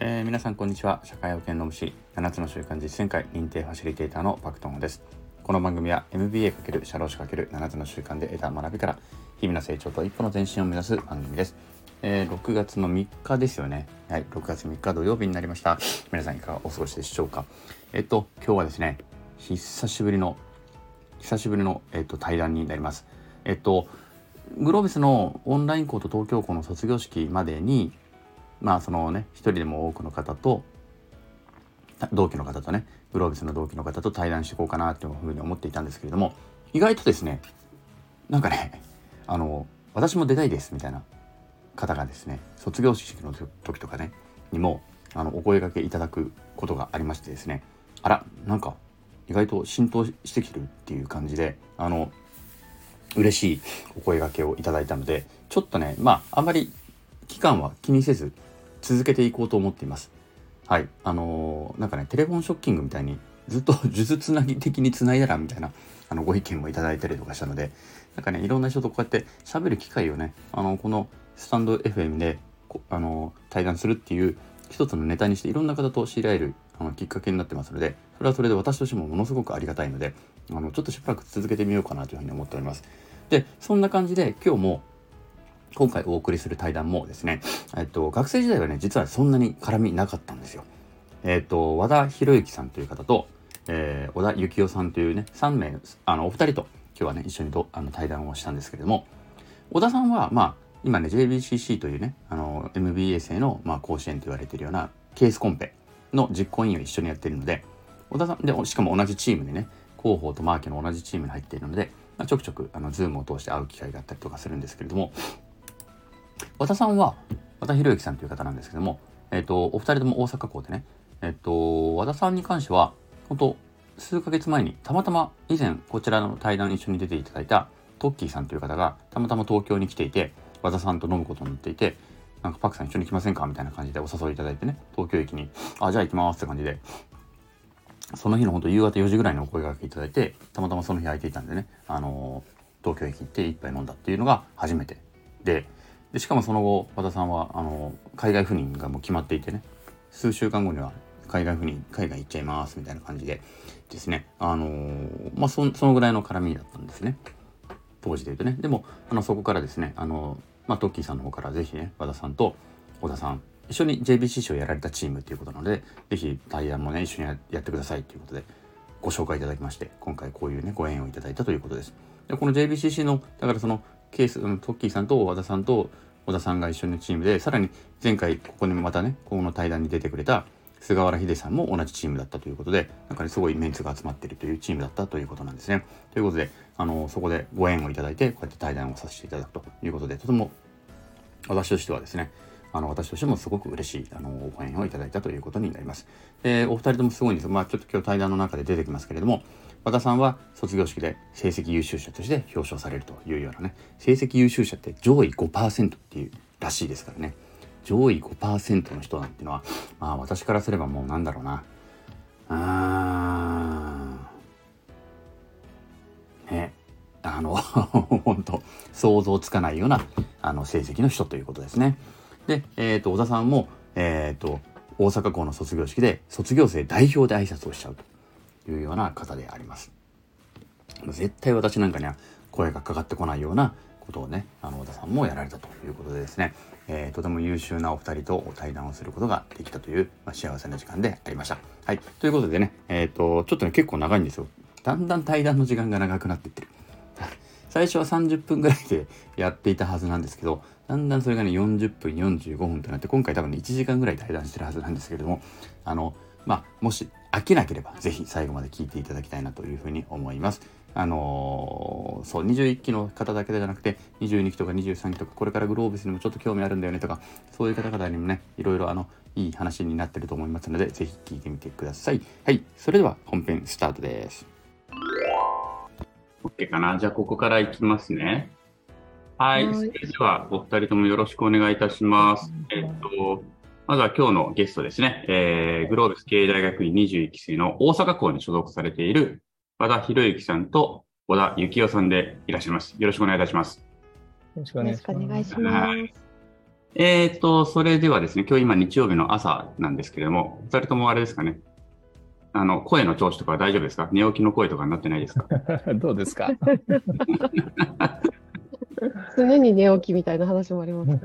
えー、皆さんこんにちは。社会保険の虫7つの習慣実践会認定ファシリテーターのパクトンです。この番組は MBA× 社労士 ×7 つの習慣で得た学びから日々の成長と一歩の前進を目指す番組です、えー、6月の3日ですよね。はい6月3日土曜日になりました。皆さんいかがお過ごしでしょうか。えっと今日はですね久しぶりの久しぶりの、えっと、対談になります。えっとグロービスのオンライン校と東京校の卒業式までにまあそのね一人でも多くの方と同期の方とねグロービスの同期の方と対談していこうかなというふうに思っていたんですけれども意外とですねなんかねあの私も出たいですみたいな方がですね卒業式の時とかねにもあのお声がけいただくことがありましてですねあらなんか意外と浸透してきてるっていう感じであの嬉しいお声がけをいただいたのでちょっとねまああんまり期間は気にせず続けていこうと思っています。はい。あのー、なんかね、テレフォンショッキングみたいにずっと 数珠つなぎ的につないだらみたいなあのご意見もいただいたりとかしたので、なんかね、いろんな人とこうやって喋る機会をね、あの、このスタンド FM で、あの、対談するっていう一つのネタにしていろんな方と知り合えるあのきっかけになってますので、それはそれで私としてもものすごくありがたいので、あの、ちょっとしばらく続けてみようかなというふうに思っております。で、そんな感じで今日も今回お送りする対談もですね、えっと、学生時代はね、実はそんなに絡みなかったんですよ。えっと、和田博之さんという方と、えー、小田幸雄さんというね、3名、あの、お二人と今日はね、一緒にあの対談をしたんですけれども、小田さんは、まあ、今ね、JBCC というね、あの、MBA 生の、まあ、甲子園と言われているようなケースコンペの実行委員を一緒にやっているので、織田さんで、しかも同じチームでね、広報とマーケの同じチームに入っているので、まあ、ちょくちょく、あの、 Zoom を通して会う機会があったりとかするんですけれども、和田さんは和田博幸さんという方なんですけども、えっ、とお二人とも大阪校でね、えっ、と和田さんに関しては本当数ヶ月前にたまたま以前こちらの対談一緒に出ていただいたトッキーさんという方がたまたま東京に来ていて和田さんと飲むことになっていてなんかパクさん一緒に来ませんかみたいな感じでお誘いいただいてね東京駅にあじゃあ行きますって感じで。その日の本当夕方4時ぐらいにお声がけいただいてたまたまその日空いていたんでねあの東京駅行って一杯飲んだっていうのが初めてででしかもその後和田さんはあの海外赴任がもう決まっていてね。数週間後には海外赴任海外行っちゃいますみたいな感じでですね。あのー、まあそのぐらいの絡みだったんですね。当時で言うとね。でもあのそこからですねあのまあトッキーさんの方から是非ね和田さんと小田さん一緒に JBCC をやられたチームっていうことなので是非対談もね一緒にやってくださいということでご紹介いただきまして今回こういうねご縁をいただいたということです。でこの JBCC のだからそのケース、うん、トッキーさんと和田さんと小田さんが一緒のチームで、さらに前回ここにまたね、この対談に出てくれた菅原秀さんも同じチームだったということで、なんかね、すごいメンツが集まってるというチームだったということなんですね。ということで、あの、そこでご縁をいただいて、こうやって対談をさせていただくということで、とても私としてはですね、あの、私としてもすごく嬉しい、あの、ご縁をいただいたということになります。で、お二人ともすごいんです。まあ、ちょっと今日対談の中で出てきますけれども、和田さんは卒業式で成績優秀者として表彰されるというようなね、成績優秀者って上位5%っていうらしいですからね。上位5%の人なんていうのは、まあ私からすればもうなんだろうな。あーね。あの、本当想像つかないような、あの、成績の人ということですね。で、えっ、ー、と、小田さんも、えっ、ー、と、大阪校の卒業式で卒業生代表で挨拶をしちゃうと。いうような方であります。絶対私なんかには声がかかってこないようなことをね、あの、小田さんもやられたということでですね、えー、とても優秀なお二人と対談をすることができたという、まあ、幸せな時間でありました。はい。ということでね、えっ、ー、と、ちょっとね、結構長いんですよ。だんだん対談の時間が長くなっていってる。最初は30分ぐらいでやっていたはずなんですけど、だんだんそれがね、40分、45分となって、今回多分ね、1時間ぐらい対談してるはずなんですけれども、あの、まあ、もし飽きなければぜひ最後まで聞いていただきたいなというふうに思います。あのー、そう21期の方だけじゃなくて22期とか23期とかこれからグローブスにもちょっと興味あるんだよねとかそういう方々にもねいろいろあのいい話になってると思いますのでぜひ聞いてみてください。はいそれでは本編スタートです。OK かな？じゃあここからいきますね。はい。それではお二人ともよろしくお願いいたします。えっとまずは今日のゲストですね、えー、グローブス経営大学院21期生の大阪校に所属されている和田博之さんと小田幸雄さんでいらっしゃいます。よろしくお願いいたします。よろしくお願いします。えっ、と、それではですね、今日今日曜日の朝なんですけれども、二人ともあれですかね、あの、声の調子とか大丈夫ですか寝起きの声とかになってないですかどうですか常に寝起きみたいな話もあります、ね。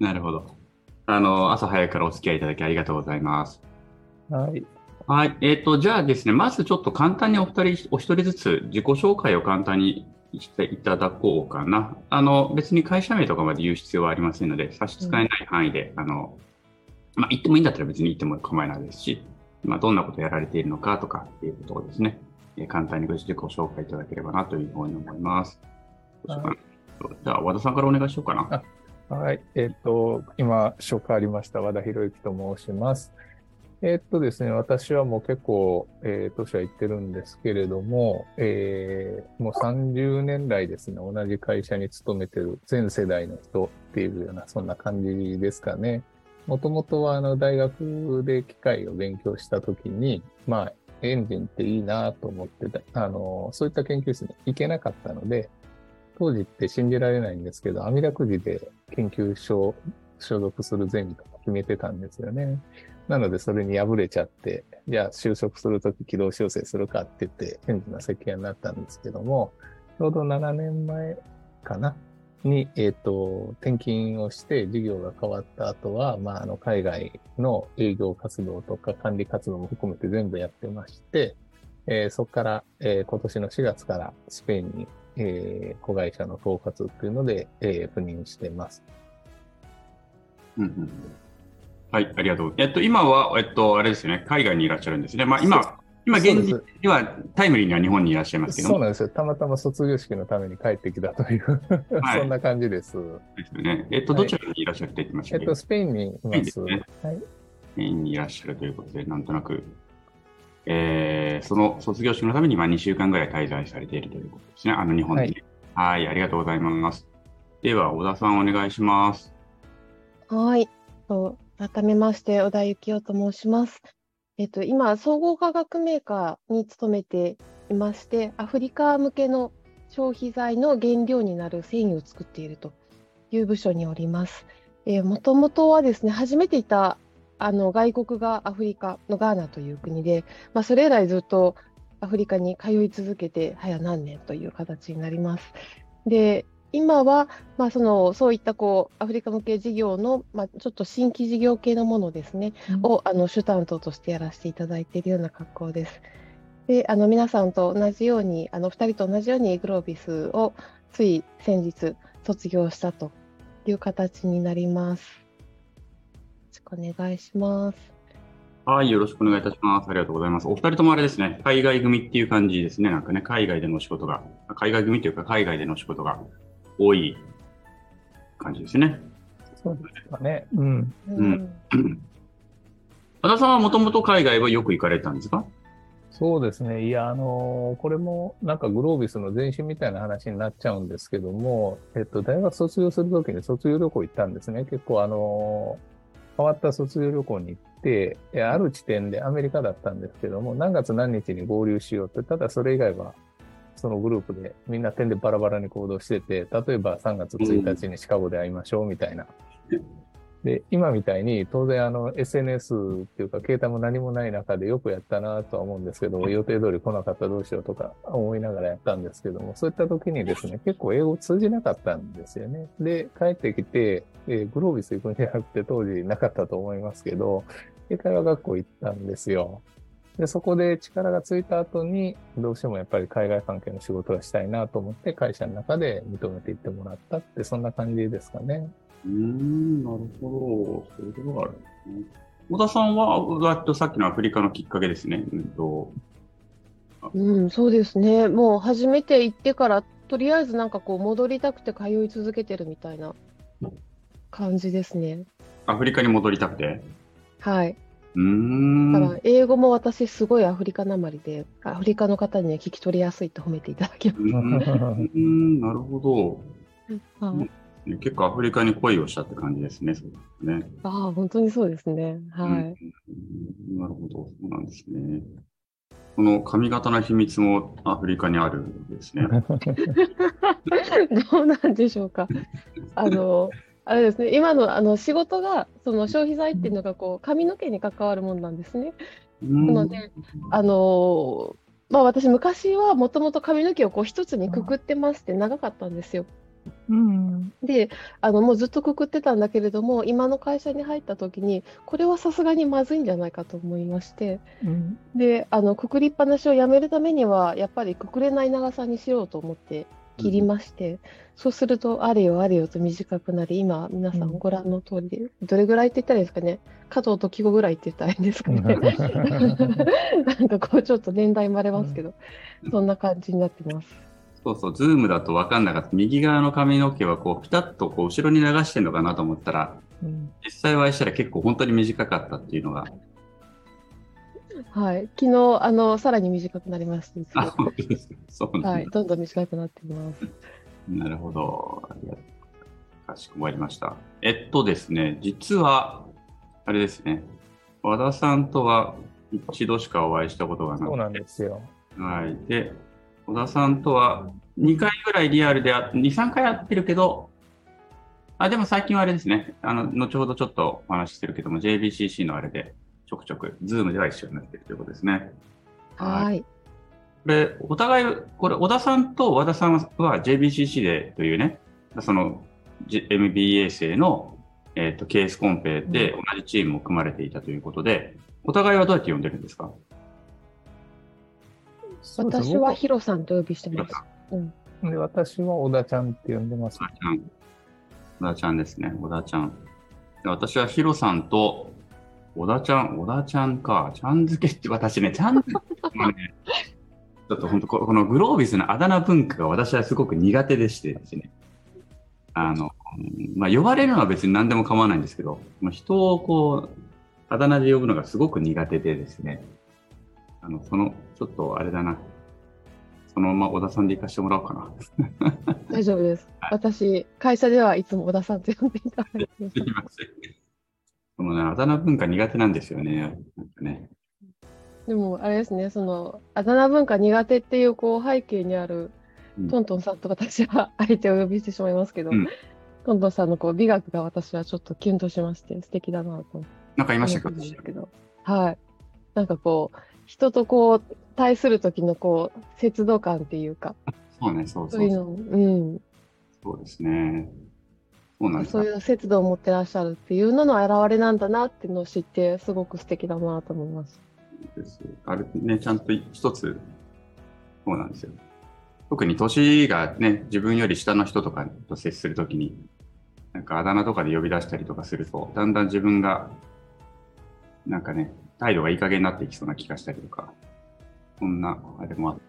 なるほど。あの、朝早くからお付き合いいただきありがとうございます。はい。はい。えっ、と、じゃあですね、まずちょっと簡単にお二人、お一人ずつ自己紹介を簡単にしていただこうかな。あの、別に会社名とかまで言う必要はありませんので、差し支えない範囲で、あの、まあ、言ってもいいんだったら別に言っても構わないですし、まあ、どんなことをやられているのかとかっていうことをですね、えー簡単にご自己紹介いただければなというふうに思います。どうしようかなじゃあ、和田さんからお願いしようかな。はい。えっ、と、今、紹介ありました和田博之と申します。えっ、とですね、私はもう結構、えー、年は行ってるんですけれども、えーもう30年来ですね、同じ会社に勤めてる全世代の人っていうような、そんな感じですかね。もともとは、あの、大学で機械を勉強したときに、まあ、エンジンっていいなと思ってた、あの、そういった研究室に行けなかったので、当時って信じられないんですけど、網だくじで研究所所属するゼミとか決めてたんですよね。なのでそれに敗れちゃって、じゃあ就職するとき軌道修正するかって言って変な設計になったんですけども、ちょうど7年前かな？に、えっ、と、転勤をして事業が変わった後は、まあ、あの、海外の営業活動とか管理活動も含めて全部やってまして、えーそこから、えー今年の4月からスペインにえー子会社の統括っていうので、えー赴任してます。うんうんはい、ありがとう。えっと、今は、えっと、あれですよね、海外にいらっしゃるんですね。まあ、今、今、現時ではタイムリーには日本にいらっしゃいますけども、そうなんですよ。たまたま卒業式のために帰ってきたという、はい そんな感じです。ですよね。えっと、はいどちらにいらっしゃるって言ってましたっけ、えっと、スペインにいスペインます。ですねはい。スペインにいらっしゃるということで、なんとなく、えーその卒業式のために、まあ、2週間ぐらい滞在されているということですね。あの、日本に。はい、ありがとうございます。では、小田さん、お願いします。はい。と改めまして、小田幸男と申します。えっと、今、総合化学メーカーに勤めていまして、アフリカ向けの消費財の原料になる繊維を作っているという部署におります。えー、もともとはですね、初めていたあの外国がアフリカのガーナという国で、まあ、それ以来ずっとアフリカに通い続けて、早何年という形になります。で、今は、まあ、そのそういったこうアフリカ向け事業の、まあ、ちょっと新規事業系のものですね、をあの主担当としてやらせていただいているような格好です。で、あの皆さんと同じように、あの2人と同じようにグロービスをつい先日卒業したという形になります。よろしくお願いします。はい、よろしくお願いいたします。ありがとうございます。お二人ともあれですね、海外組っていう感じですね。なんかね、海外での仕事が、海外組というか、海外での仕事が多い感じですね。そうですかね。うん。うん和田さんはもともと海外はよく行かれたんですか？そうですね。いや、あのこれもなんかグロービスの前身みたいな話になっちゃうんですけども、えっと、大学卒業するときに卒業旅行行ったんですね。結構あの変わった卒業旅行に行って、ある地点でアメリカだったんですけども、何月何日に合流しようって、ただそれ以外は、そのグループでみんな点でバラバラに行動してて、例えば3月1日にシカゴで会いましょうみたいな。で、今みたいに当然あの SNS っていうか携帯も何もない中でよくやったなとは思うんですけど、予定通り来なかったらどうしようとか思いながらやったんですけども、そういった時にですね、結構英語通じなかったんですよね。で、帰ってきて、えーグロービス行くんじゃなくて当時なかったと思いますけど、英会話学校行ったんですよ。で、そこで力がついた後に、どうしてもやっぱり海外関係の仕事がしたいなと思って会社の中で認めていってもらったって、そんな感じですかね。うーん、なるほど。そういうことがあるんですね。小田さんは、とさっきのアフリカのきっかけですね。うんと、うん、そうですね。もう初めて行ってから、とりあえずなんかこう戻りたくて通い続けてるみたいな感じですね。アフリカに戻りたくて？はい。うーん。だから英語も私すごいアフリカなまりで、アフリカの方には聞き取りやすいと褒めていただきまうーん、なるほど。す。はいね結構アフリカに恋をしたって感じですね。そうですね。ああ、本当にそうですね。はい。うんなるほど。そうなんですね。この髪型の秘密もアフリカにあるんですね。どうなんでしょうか。あの、あれですね、今のあの仕事が、その消費財っていうのがこう髪の毛に関わるものなんですね。なので、あのーまあ私昔はもともと髪の毛をこう一つにくくってますって長かったんですよ。うん。で、あのもうずっとくくってたんだけれども、今の会社に入った時に、これはさすがにまずいんじゃないかと思いまして、うん。で、あのくくりっぱなしをやめるためには、やっぱりくくれない長さにしようと思って切りまして、そうすると、あれよあれよと短くなり、今、皆さんご覧の通りで、どれぐらいって言ったらいいですかね、加藤時子ぐらいって言ったらいいんですかね？なんかこう、ちょっと年代バレますけど、そんな感じになってます。そうそう、ズームだと分かんなかった。右側の髪の毛はこう、ピタッとこう後ろに流してるのかなと思ったら、うん実際お会いしたら結構本当に短かったっていうのが。はい、昨日、あの、さらに短くなりまして、実あ、は本当ですか。そうなんだはい、どんどん短くなっています。なるほど。かしこまりました。えっとですね、実は、あれですね、和田さんとは一度しかお会いしたことがなくて、そうなんですよ。はい。で、小田さんとは2回ぐらいリアルであ、2、3回会ってるけど、あ、でも最近はあれですね、あの、後ほどちょっとお話ししてるけども、JBCC のあれで、ちょくちょく、ズームでは一緒になってるということですね。はい。これ、お互い、これ、小田さんと和田さんは JBCC でというね、その、G- MBA 生の、えっとケースコンペで同じチームを組まれていたということで、お互いはどうやって呼んでるんですか？私はヒロさんとお呼びしてます。僕で私は小田ちゃんって呼んでます小。田ちゃん。小田ちゃんですね、小田ちゃん。で私はヒロさんと、小田ちゃん、小田ちゃんか、ちゃん付けって私ね、ちゃん付けはね、ちょっと本当ここのグロービスのあだ名文化が私はすごく苦手でしてですね。あの、うんまあ、呼ばれるのは別に何でも構わないんですけど、まあ、人をこう、あだ名で呼ぶのがすごく苦手でですね。あの、その、ちょっとあれだな。そのまま小田さんで行かしてもらおうかな。大丈夫です。私、会社ではいつも小田さんと呼んでいただいてますすいません。このね、あだ名文化苦手なんですよね。なんかね。でも、あれですね、その、あだ名文化苦手っていう、こう、背景にあるうん、トントンさんと私は、あえてお呼びしてしまいますけど、うんトントンさんのこう美学が私はちょっとキュンとしまして、素敵だなとなんか言いましたけど、はい。なんかこう、人とこう、対する時のこう、節度感っていうか、そうね、そうそううそう。そいうの、うん、そうですね。そうなんですそういう節度を持ってらっしゃるっていうのの表れなんだなっていうのを知って、すごく素敵だなと思います。です。あれね、ちゃんと一つ、そうなんですよ。特に年がね、自分より下の人とかと接するときに、なんかあだ名とかで呼び出したりとかすると、だんだん自分が、なんかね、態度がいい加減になっていきそうな気がしたりとか、そんな、あれもあって、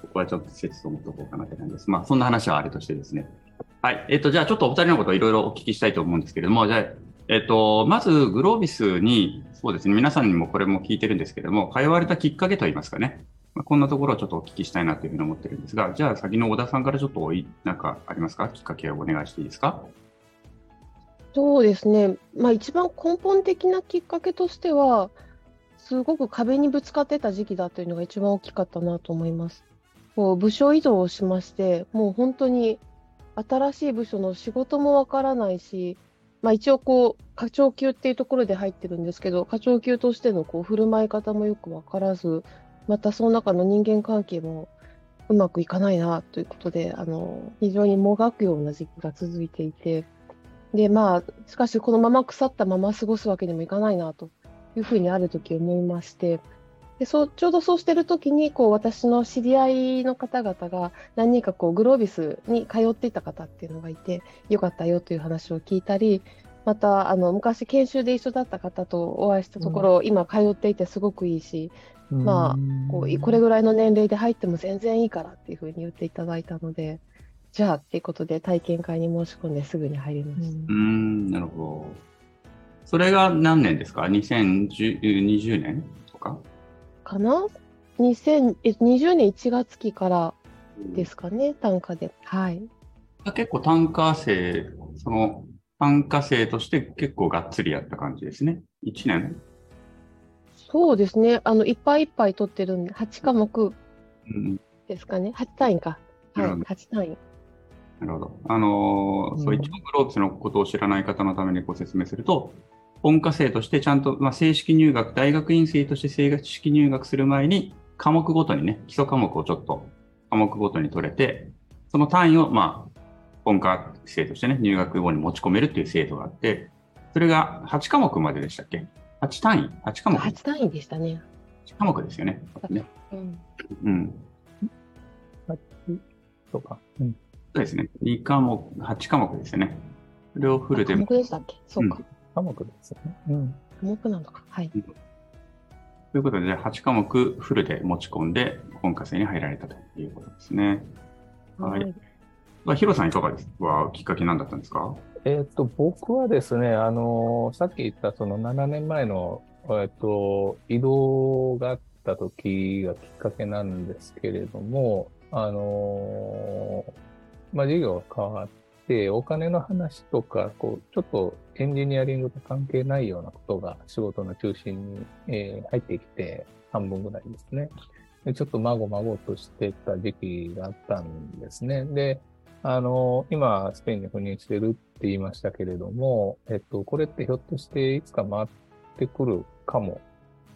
ここはちょっと節度を持っておこうかなって感じです。まあ、そんな話はあれとしてですね。はい。えっ、と、じゃあちょっとお二人のことをいろいろお聞きしたいと思うんですけれども、じゃあ、えっ、と、まず、グロービスに、そうですね、皆さんにもこれも聞いてるんですけれども、通われたきっかけといいますかね、まあ、こんなところをちょっとお聞きしたいなというふうに思ってるんですが、じゃあ先の小田さんからちょっとおい、なんかありますか？きっかけをお願いしていいですか？そうですね。まあ一番根本的なきっかけとしては、すごく壁にぶつかってた時期だというのが一番大きかったなと思います。こう部署移動をしまして、もう本当に新しい部署の仕事もわからないし、まあ一応こう課長級っていうところで入ってるんですけど、課長級としてのこう振る舞い方もよくわからず、またその中の人間関係もうまくいかないなということで、あの、非常にもがくような時期が続いていて、で、まあ、しかしこのまま腐ったまま過ごすわけにもいかないなというふうにある時思いまして、でそうちょうどそうしてる時にこう私の知り合いの方々が何人かこうグロービスに通っていた方っていうのがいてよかったよという話を聞いたりまたあの昔研修で一緒だった方とお会いしたところ、今通っていてすごくいいしまあこうこれぐらいの年齢で入っても全然いいからっていうふうに言っていただいたのでじゃあっていうことで体験会に申し込んですぐに入りました。うーん、なるほど。それが何年ですか ?2020 年とか？かな？2020年1月期からですかね、単価で。はい。結構単価生、その単価生として結構がっつりやった感じですね。1年？そうですね。あの、いっぱいいっぱい取ってるんで、8科目うん。ですかね。8単位か。はい、なるほど8単位。なるほど。あのーうんそう、一応グローブスのことを知らない方のためにご説明すると、本科生としてちゃんと、まあ、正式入学、大学院生として正式入学する前に、科目ごとにね、基礎科目をちょっと科目ごとに取れて、その単位を、まあ、本科生としてね、入学後に持ち込めるっていう制度があって、それが8科目まででしたっけ ?8 単位 ?8 科目 ?8 単位でしたね。8科目ですよね。ねうん。うん。とか。うん。そうですね。2科目、8科目ですよね。それをフルで科目でしたっけ？そうか。科目ですよね。うん。科目なのか。はい。ということで、8科目フルで持ち込んで、本科生に入られたということですね。はい。まあ、ヒロさんいかがです？かきっかけ何だったんですか？えっと、僕はですね、あの、さっき言ったその7年前の、えっと、移動があった時がきっかけなんですけれども、あの、まあ、事業が変わって、お金の話とか、こう、ちょっとエンジニアリングと関係ないようなことが仕事の中心に、えー入ってきて、半分ぐらいですね。でちょっとまごまごとしてた時期があったんですね。で、あの、今、スペインに赴任してるって言いましたけれども、えっと、これってひょっとしていつか回ってくるかも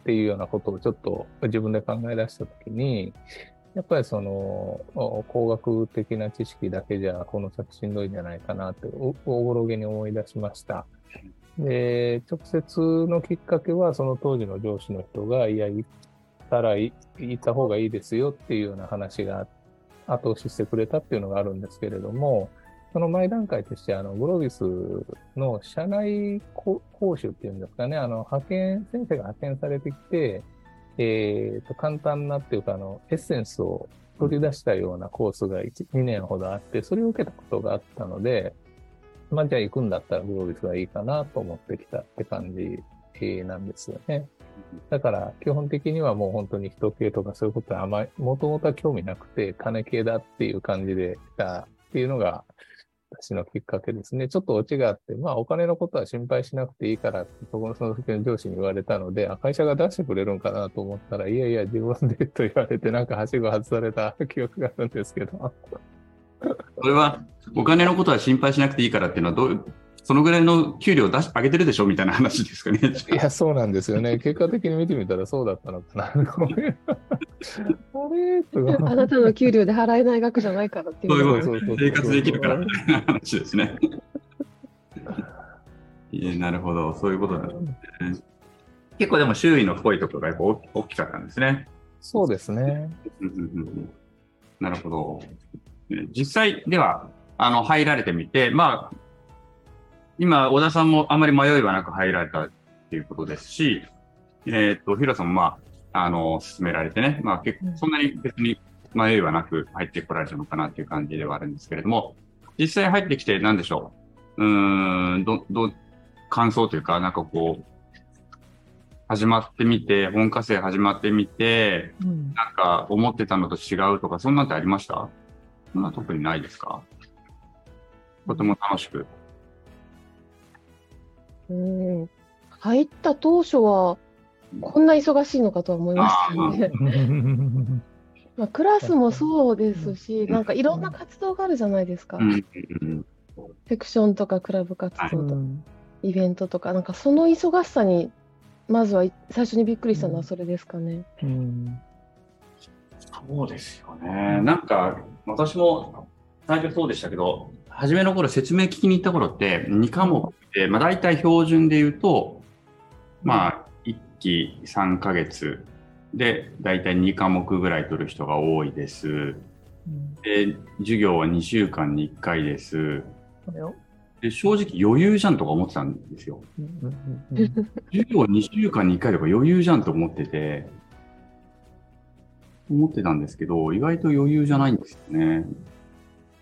っていうようなことをちょっと自分で考え出したときに、やっぱりその、工学的な知識だけじゃこの先しんどいんじゃないかなって、おぼろげに思い出しました。で、直接のきっかけは、その当時の上司の人が、いや、行ったらい、行った方がいいですよっていうような話が後押ししてくれたっていうのがあるんですけれども、その前段階として、あの、グロービスの社内講講習っていうんですかね、あの、派遣、先生が派遣されてきて、えっ、と、簡単なっていうか、あの、エッセンスを取り出したようなコースが1、2年ほどあって、それを受けたことがあったので、まあ、じゃあ行くんだったらグロービスがいいかなと思ってきたって感じなんですよね。だから、基本的にはもう本当に人系とかそういうことはあまり、もともとは興味なくて、金系だっていう感じで来たっていうのが、私のきっかけですね。ちょっとオチがあって、まあお金のことは心配しなくていいからって、そこのその時の上司に言われたので、あ会社が出してくれるんかなと思ったら、いやいや、自分でと言われて、なんかはしご外された 記憶があるんですけど。それは、お金のことは心配しなくていいからっていうのは、どう、そのぐらいの給料を出し上げてるでしょ？みたいな話ですかね。いや、そうなんですよね。結果的に見てみたらそうだったのかな。あれとかあなたの給料で払えない額じゃないからっていう。そういうことそう生活できるからみたいな話ですね。いやなるほど、そういうことだ、ね。結構でも周囲の濃いところがやっぱ大大きかったんですね。そうですね。なるほど。ね実際では、あの、入られてみて、まあ、今、小田さんもあまり迷いはなく入られたっていうことですし、えっ、と、ヒロさんもまあ、あの、進められてね、まあ結構、そんなに別に迷いはなく入ってこられたのかなっていう感じではあるんですけれども、実際入ってきて何でしょう。うーん、ど、ど、感想というか、なんかこう、始まってみて、本科生始まってみて、うん。なんか思ってたのと違うとか、そんなんってありました？そんな特にないですか？とても楽しく。うん。入った当初は、こんな忙しいのかとは思いましたよね。まあ、クラスもそうですし、なんかいろんな活動があるじゃないですか。セクションとかクラブ活はい動とか、イベントとか、なんかその忙しさに、まずはい最初にびっくりしたのはそれですかね。うんそうですよね。なんか、私も最初そうでしたけど、初めの頃説明聞きに行った頃って、2科目で、まあ大体標準で言うと、まあ、1期3ヶ月で、大体2科目ぐらい取る人が多いです。で、授業は2週間に1回です。で正直余裕じゃんとか思ってたんですよ。授業2週間に1回とか余裕じゃんと思ってて、思ってたんですけど、意外と余裕じゃないんですよね。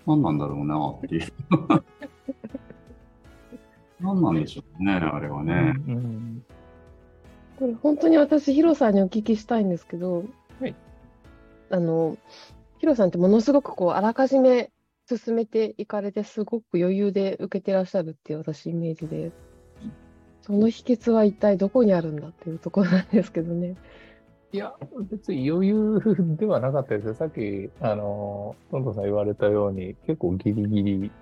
何なんだろうなっていう。何なんでしょうね、あれはね。うんこれ本当に私、ヒロさんにお聞きしたいんですけど、はいあの、ヒロさんってものすごくこう、あらかじめ進めていかれて、すごく余裕で受けてらっしゃるっていう私イメージで、その秘訣は一体どこにあるんだっていうところなんですけどね。いや、別に余裕ではなかったですよ。さっき、あの、トントンさん言われたように、結構ギリギリ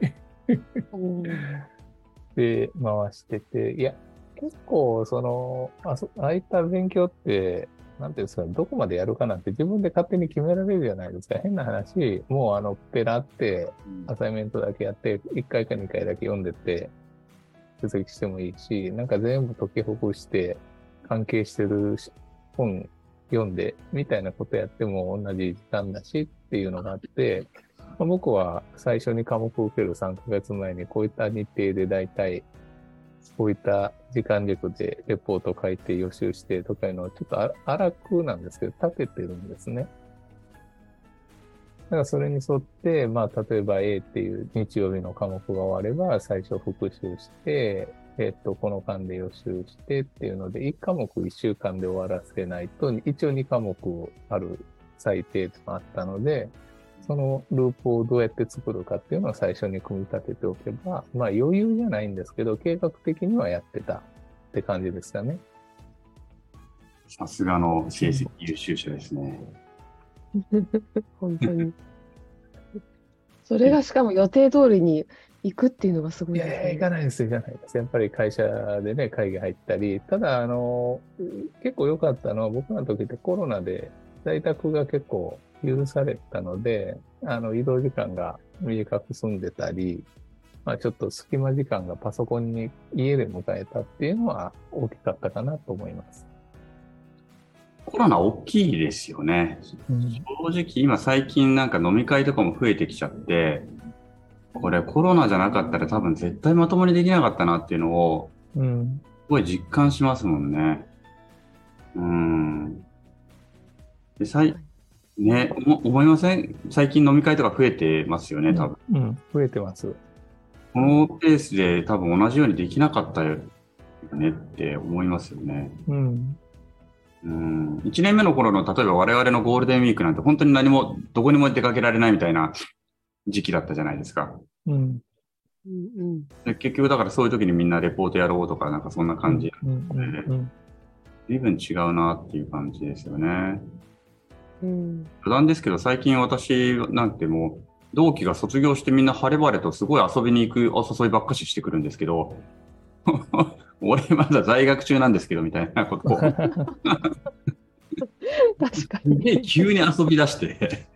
で回してて、いや、結構、その、あそああいった勉強って、なんていうんですか、どこまでやるかなんて自分で勝手に決められるじゃないですか。変な話、もうあの、ペラって、アサイメントだけやって、1回か2回だけ読んでって、出席してもいいし、なんか全部解きほぐして、関係してる本読んで、みたいなことやっても同じ時間だしっていうのがあって、まあ僕は最初に科目を受ける3ヶ月前にこういった日程で大体、こういった時間軸でレポート書いて予習してとかいうのをちょっと荒くなんですけど、立ててるんですね。だからそれに沿って、まあ、例えば A っていう日曜日の科目が終われば、最初復習して、えっと、この間で予習してっていうので、1科目1週間で終わらせないと、一応2科目ある最低とあったので、そのループをどうやって作るかっていうのを最初に組み立てておけば、まあ余裕じゃないんですけど、計画的にはやってたって感じですかね。さすがの成績優秀者ですね。本当に。それがしかも予定通りに行くっていうのがすごいですいやいや、行かないです、行かないです。やっぱり会社でね、会議入ったり、ただ、あの、結構良かったのは、僕らの時ってコロナで在宅が結構許されたので、あの、移動時間が短く済んでたり、まあちょっと隙間時間がパソコンに家で迎えたっていうのは大きかったかなと思います。コロナ大きいですよね。正直今最近なんか飲み会とかも増えてきちゃって、これコロナじゃなかったら多分絶対まともにできなかったなっていうのをうん。すごい実感しますもんね。うん。で、さい、ね、お思いません？最近飲み会とか増えてますよね、多分。うん、増えてます。このペースで多分同じようにできなかったよねって思いますよね。うん。うん。1年目の頃の、例えば我々のゴールデンウィークなんて本当に何も、どこにも出かけられないみたいな時期だったじゃないですか。うん。うんうん。で結局だからそういう時にみんなレポートやろうとか、なんかそんな感じ。うん。うん。随分違うなっていう感じですよね。うん。余談ですけど、最近私なんてもう、同期が卒業してみんな晴れ晴れとすごい遊びに行くお誘いばっかししてくるんですけど、俺まだ在学中なんですけど、みたいなことを、確かに。急に遊び出して、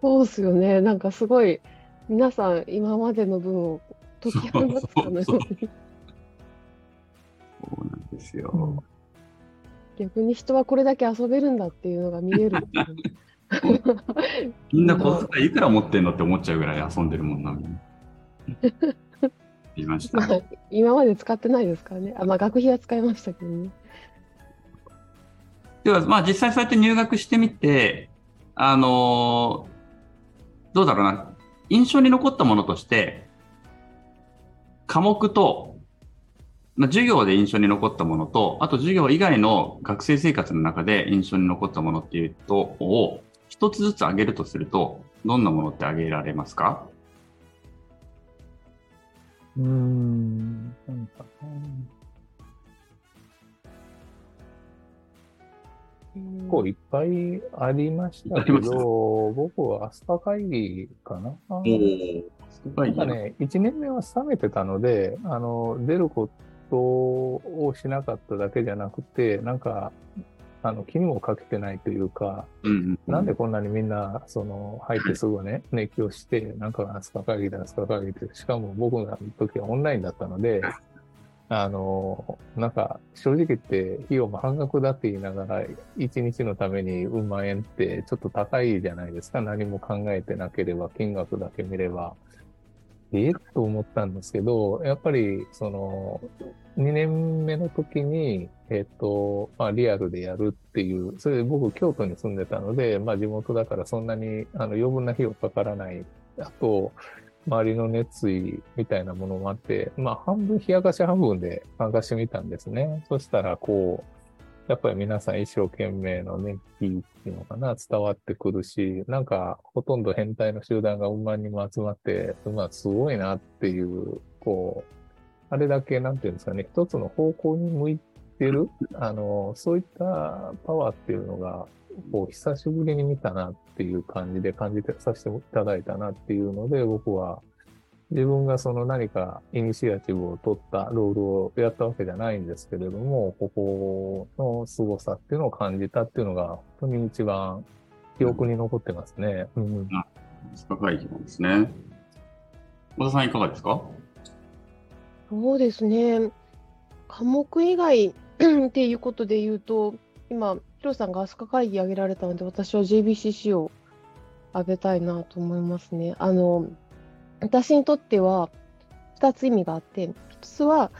そうですよね。なんかすごい、皆さん今までの分を解き放ったかのよそううに。そうなんですよ。うん逆に人はこれだけ遊べるんだっていうのが見える。みんな小遣いいくら持ってんのって思っちゃうぐらい遊んでるもんな、いました。まあ、今まで使ってないですからね。あ、まあ、学費は使いましたけどね。では、まあ実際そうやって入学してみて、あのーどうだろうな、印象に残ったものとして、科目と、まあ、授業で印象に残ったものと、あと授業以外の学生生活の中で印象に残ったものっていうと、を一つずつ挙げるとすると、どんなものって挙げられますか？うん。なんかな結構いっぱいありましたけど、僕はアスパ会議かな。すごないんかね、1年目は冷めてたので、あの、出ることをしなかっただけじゃなくて、なんか、あの、気にもかけてないというか、うんうん、なんでこんなにみんな、その、入ってすぐね、熱狂して、なんか、アスパ会議だ、アスパ会議って、しかも僕の時はオンラインだったので、あの、なんか、正直言って、費用も半額だって言いながら、1日のためにうん万円ってちょっと高いじゃないですか。何も考えてなければ、金額だけ見れば。えと思ったんですけど、やっぱり、その、2年目の時に、えっ、と、まあ、リアルでやるっていう、それで僕、京都に住んでたので、まあ、地元だからそんなに、あの、余分な費用かからない。あと、周りの熱意みたいなものもあって、まあ、半分、冷やかし半分で参加してみたんですね。そしたら、こう、やっぱり皆さん一生懸命の熱気っていうのかな、伝わってくるし、なんか、ほとんど変態の集団がうん万人も集まって、まあ、すごいなっていう、こう、あれだけ、なんていうんですかね、一つの方向に向いてる、あの、そういったパワーっていうのが、こう、久しぶりに見たなっていう感じで感じてさせていただいたなっていうので、僕は自分がその何かイニシアチブを取ったロールをやったわけじゃないんですけれども、ここの凄さっていうのを感じたっていうのが、本当に一番記憶に残ってますね。うん。深い疑問ですね。小田さんいかがですか？そうですね。科目以外 っていうことで言うと、今、ヒロさんが飛鳥会議挙げられたので、私は JBCC を挙げたいなと思いますね。あの、私にとっては2つ意味があって、1つは、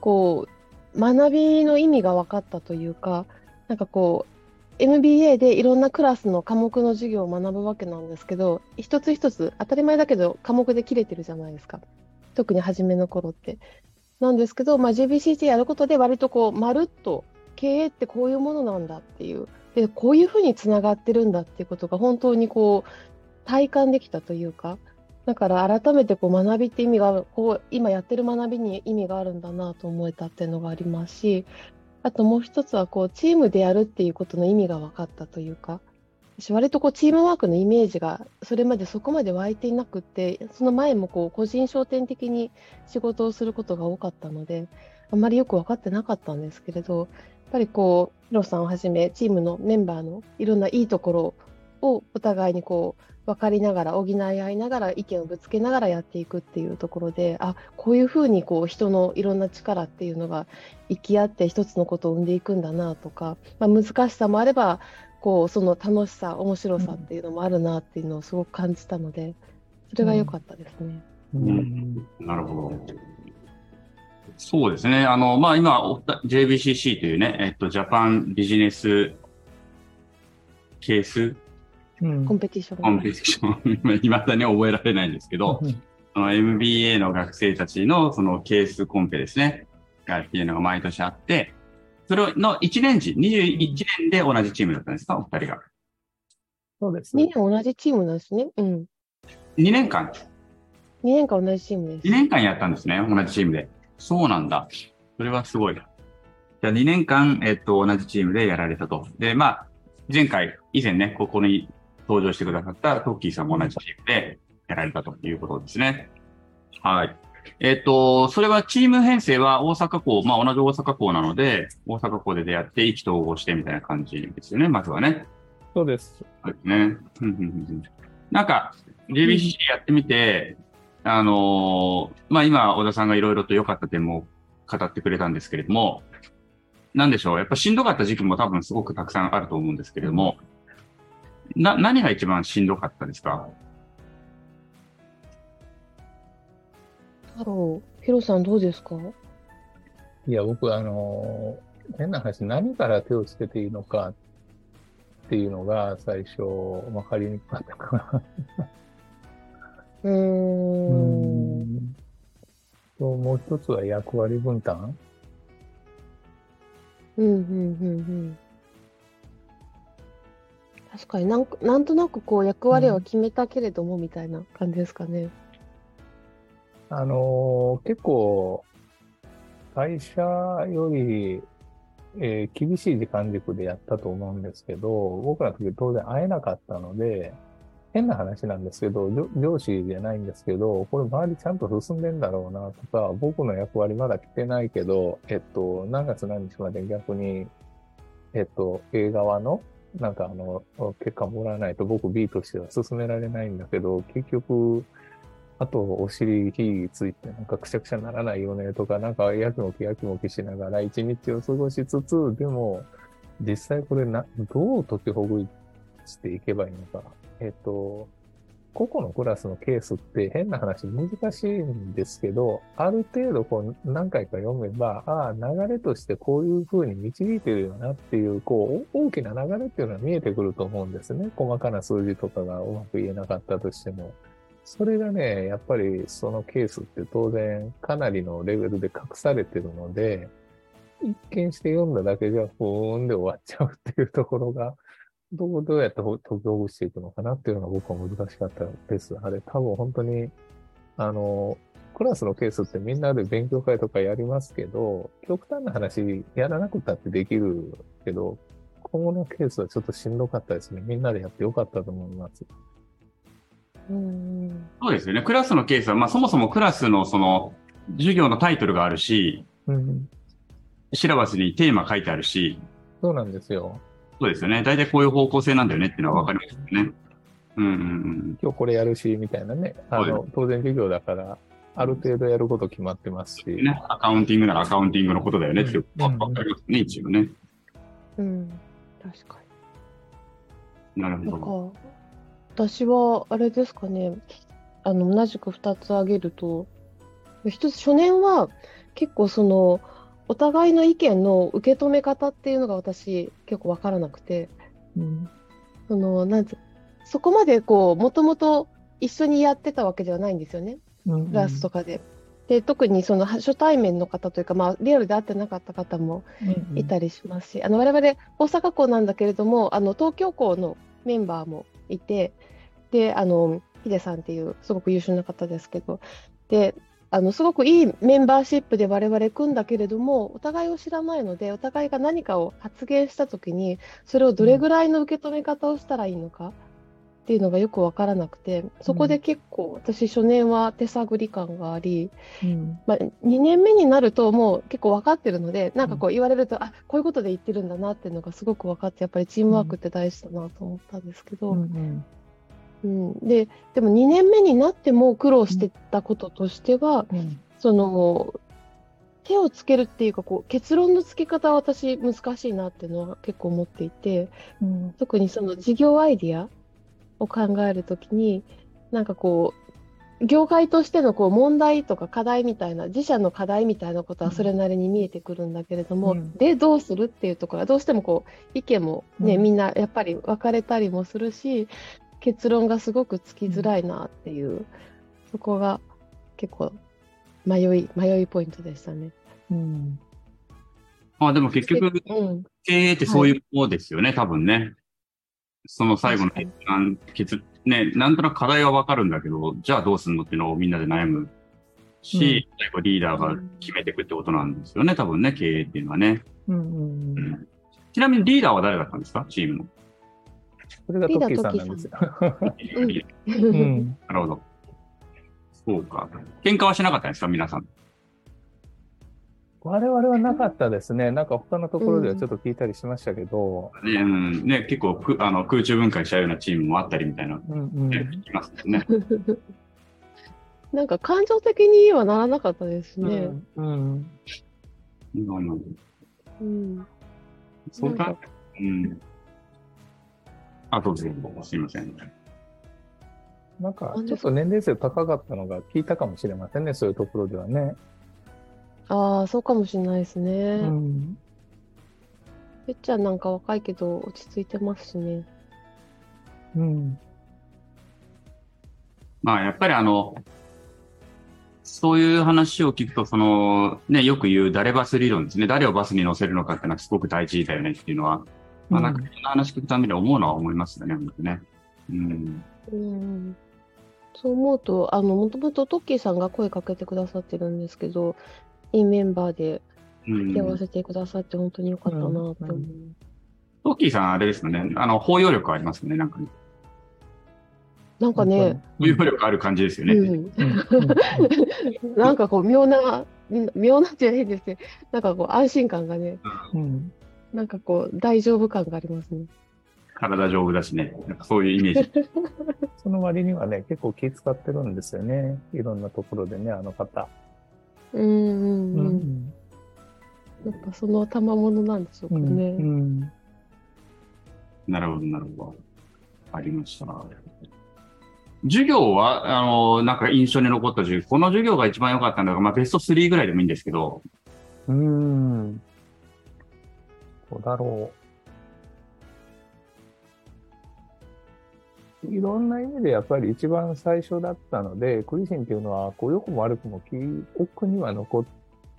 こう、学びの意味が分かったというか、なんかこう、MBA でいろんなクラスの科目の授業を学ぶわけなんですけど、一つ一つ当たり前だけど科目で切れてるじゃないですか。特に初めの頃って。なんですけど、まあ、JBCT やることで割とこう、まるっと経営ってこういうものなんだっていう、で、こういうふうにつながってるんだっていうことが本当にこう、体感できたというか、だから改めてこう学びって意味がこう今やってる学びに意味があるんだなと思えたっていうのがありますしあともう一つはこうチームでやるっていうことの意味が分かったというか、私割とこうチームワークのイメージがそれまでそこまで湧いていなくて、その前もこう個人商店的に仕事をすることが多かったので、あんまりよく分かってなかったんですけれど、やっぱりこう、ヒロさんをはじめチームのメンバーのいろんないいところをお互いにこう分かりながら補い合いながら意見をぶつけながらやっていくっていうところであこういうふうにこう人のいろんな力っていうのが生き合って一つのことを生んでいくんだなとか、まあ、難しさもあればこうその楽しさ面白さっていうのもあるなっていうのをすごく感じたのでそれが良かったですね。うん、うん、なるほどそうですね。あの、まあ、今、JBCC というね、えっと、ジャパンビジネスケースコンペティション。コンペティション。いまだに覚えられないんですけど、その MBA の学生たちのそのケースコンペですね。がっていうのが毎年あって、それの1年時、21年で同じチームだったんですか、お二人が。そうです、ね。2年同じチームなんですね。うん。2年間 ?2 年間同じチームです。2年間やったんですね、同じチームで。そうなんだ。それはすごい。じゃあ2年間、えっと、同じチームでやられたと。で、まあ、前回、以前ね、ここに登場してくださったトッキーさんも同じチームでやられたということですね。はい。えっ、ー、と、それはチーム編成は大阪校、まあ同じ大阪校なので、大阪校で出会って意気投合してみたいな感じですよね、まずはね。そうです。そうですね。なんか、JBCC やってみて、あのー、まあ今、小田さんがいろいろと良かった点も語ってくれたんですけれども、なんでしょう、やっぱしんどかった時期も多分すごくたくさんあると思うんですけれども、な、何が一番しんどかったですか？太郎、ヒロさんどうですか？いや、僕、あの、変な話、何から手をつけていいのかっていうのが最初、分かりにくかったかな。うーん。んと、もう一つは役割分担？うん、うん、うん、うん。確かになんなんとなくこう役割は決めたけれども、みたいな感じですかね。あのー、結構、会社より、えー、厳しい時間軸でやったと思うんですけど、僕らの時当然会えなかったので、変な話なんですけど、上司じゃないんですけど、これ周りちゃんと進んでんだろうなとか、僕の役割まだ来てないけど、えっと、何月何日まで逆に、えっと、映画はのなんかあの、結果もらわないと僕 B としては進められないんだけど、結局、あとお尻火ついてなんかくしゃくしゃならないよねとか、なんかやきもきやきもきしながら一日を過ごしつつ、でも実際これな、どう解きほぐしていけばいいのか。えっと、個々のクラスのケースって変な話難しいんですけど、ある程度こう何回か読めば、ああ、流れとしてこういう風に導いてるよなっていう、こう、大きな流れっていうのは見えてくると思うんですね。細かな数字とかがうまく言えなかったとしても。それがね、やっぱりそのケースって当然かなりのレベルで隠されてるので、一見して読んだだけじゃ、ふーんで終わっちゃうっていうところが、どう、どうやって解きほぐしていくのかなっていうのが僕は難しかったです。あれ、多分本当に、あの、クラスのケースってみんなで勉強会とかやりますけど、極端な話、やらなくたってできるけど、今後のケースはちょっとしんどかったですね。みんなでやってよかったと思います。うん。そうですよね。クラスのケースは、まあそもそもクラスのその、授業のタイトルがあるし、うん。シラバスにテーマ書いてあるし、そうなんですよ。そうですよね。大体こういう方向性なんだよねっていうのはわかりますよね。うんうんうん。今日これやるし、みたいなね。あの、当然授業だから、ある程度やること決まってますし。ね、アカウンティングならアカウンティングのことだよねっていううんわわかりますね、一応ね。うん。確かなるに。なんほど。か、私は、あれですかね、あの、同じく2つ挙げると、一つ、初年は結構その、お互いの意見の受け止め方っていうのが私結構わからなくて、うん。その、なんつそこまでこう、もともと一緒にやってたわけではないんですよね。クラスとかで。で、特にその初対面の方というか、まあ、リアルで会ってなかった方もいたりしますし、あの我々大阪校なんだけれども、あの東京校のメンバーもいて、で、あのヒデさんっていうすごく優秀な方ですけど、で、あのすごくいいメンバーシップで我々組んだけれども、お互いを知らないので、お互いが何かを発言したときに、それをどれぐらいの受け止め方をしたらいいのかっていうのがよくわからなくて、そこで結構私初年は手探り感があり、うん。まあ、2年目になるともう結構分かってるので、なんかこう言われると、あこういうことで言ってるんだなっていうのがすごく分かって、やっぱりチームワークって大事だなと思ったんですけど、うんうんででも2年目になっても苦労してたこととしては、うん。その手をつけるっていうかこう結論のつけ方は私難しいなっていうのは結構思っていて、うん。特にその事業アイディアを考えるときに、なんかこう、業界としてのこう問題とか課題みたいな、自社の課題みたいなことはそれなりに見えてくるんだけれども、うん。で、どうするっていうところは、どうしてもこう、意見もね、うん。みんなやっぱり分かれたりもするし、結論がすごくつきづらいなっていう、そこが結構迷い、迷いポイントでしたね。うん。まあでも結局、うん、経営ってそういうものですよね、多分ね。その最後の決断、決、ね、なんとなく課題はわかるんだけど、じゃあどうすんのっていうのをみんなで悩むし、最後リーダーが決めていくってことなんですよね、多分ね、経営っていうのはね。うんううん。ん。ちなみにリーダーは誰だったんですか？チームの。それがトッキーさんなんですよ。なるほど。そうか。喧嘩はしなかったんですか？皆さん。我々はなかったですね。なんか他のところではちょっと聞いたりしましたけど、ね、うん、ね結構くあの空中分解しちゃうようなチームもあったりみたいな、うんうんね聞きますね。なんか感情的にはならなかったですね。うんうんうんそうか。うん。あ、どうぞ。すいません。なんかちょっと年齢層高かったのが効いたかもしれませんね、そういうところではね。ああ、そうかもしれないですね。うんぺっちゃんなんか若いけど落ち着いてますしね。うんまあ、やっぱりあの、そういう話を聞くと、その、ね、よく言う誰バス理論ですね。誰をバスに乗せるのかっていうのはすごく大事だよねっていうのは、まあ、なんか、そんな話聞くために思うのは思いますよね、本当ね。うん。うん。そう思うと、あの、もともとトッキーさんが声かけてくださってるんですけど、いいメンバーでうん引き合わせてくださって本当に良かったなって思う。うんトッキーさん、あれですよね。あの、包容力ありますよね、なんかね。なんかね、包容力ある感じですよね。うん。うん なんかこう、妙な、妙なって変ですね。なんかこう、安心感がね、うんなんかこう、大丈夫感がありますね。体丈夫だしね。なんかそういうイメージ。その割にはね、結構気使ってるんですよね。いろんなところでね、あの方。うんうんうん。やっぱその賜物なんでしょうかうんね。うんなるほど、なるほど。ありました。授業は、あの、なんか印象に残った授業、この授業が一番良かったんだが、まあベスト3ぐらいでもいいんですけど、うん。うだろう。いろんな意味でやっぱり一番最初だったので、クリシンっていうのは、こう、良くも悪くも記憶には残っ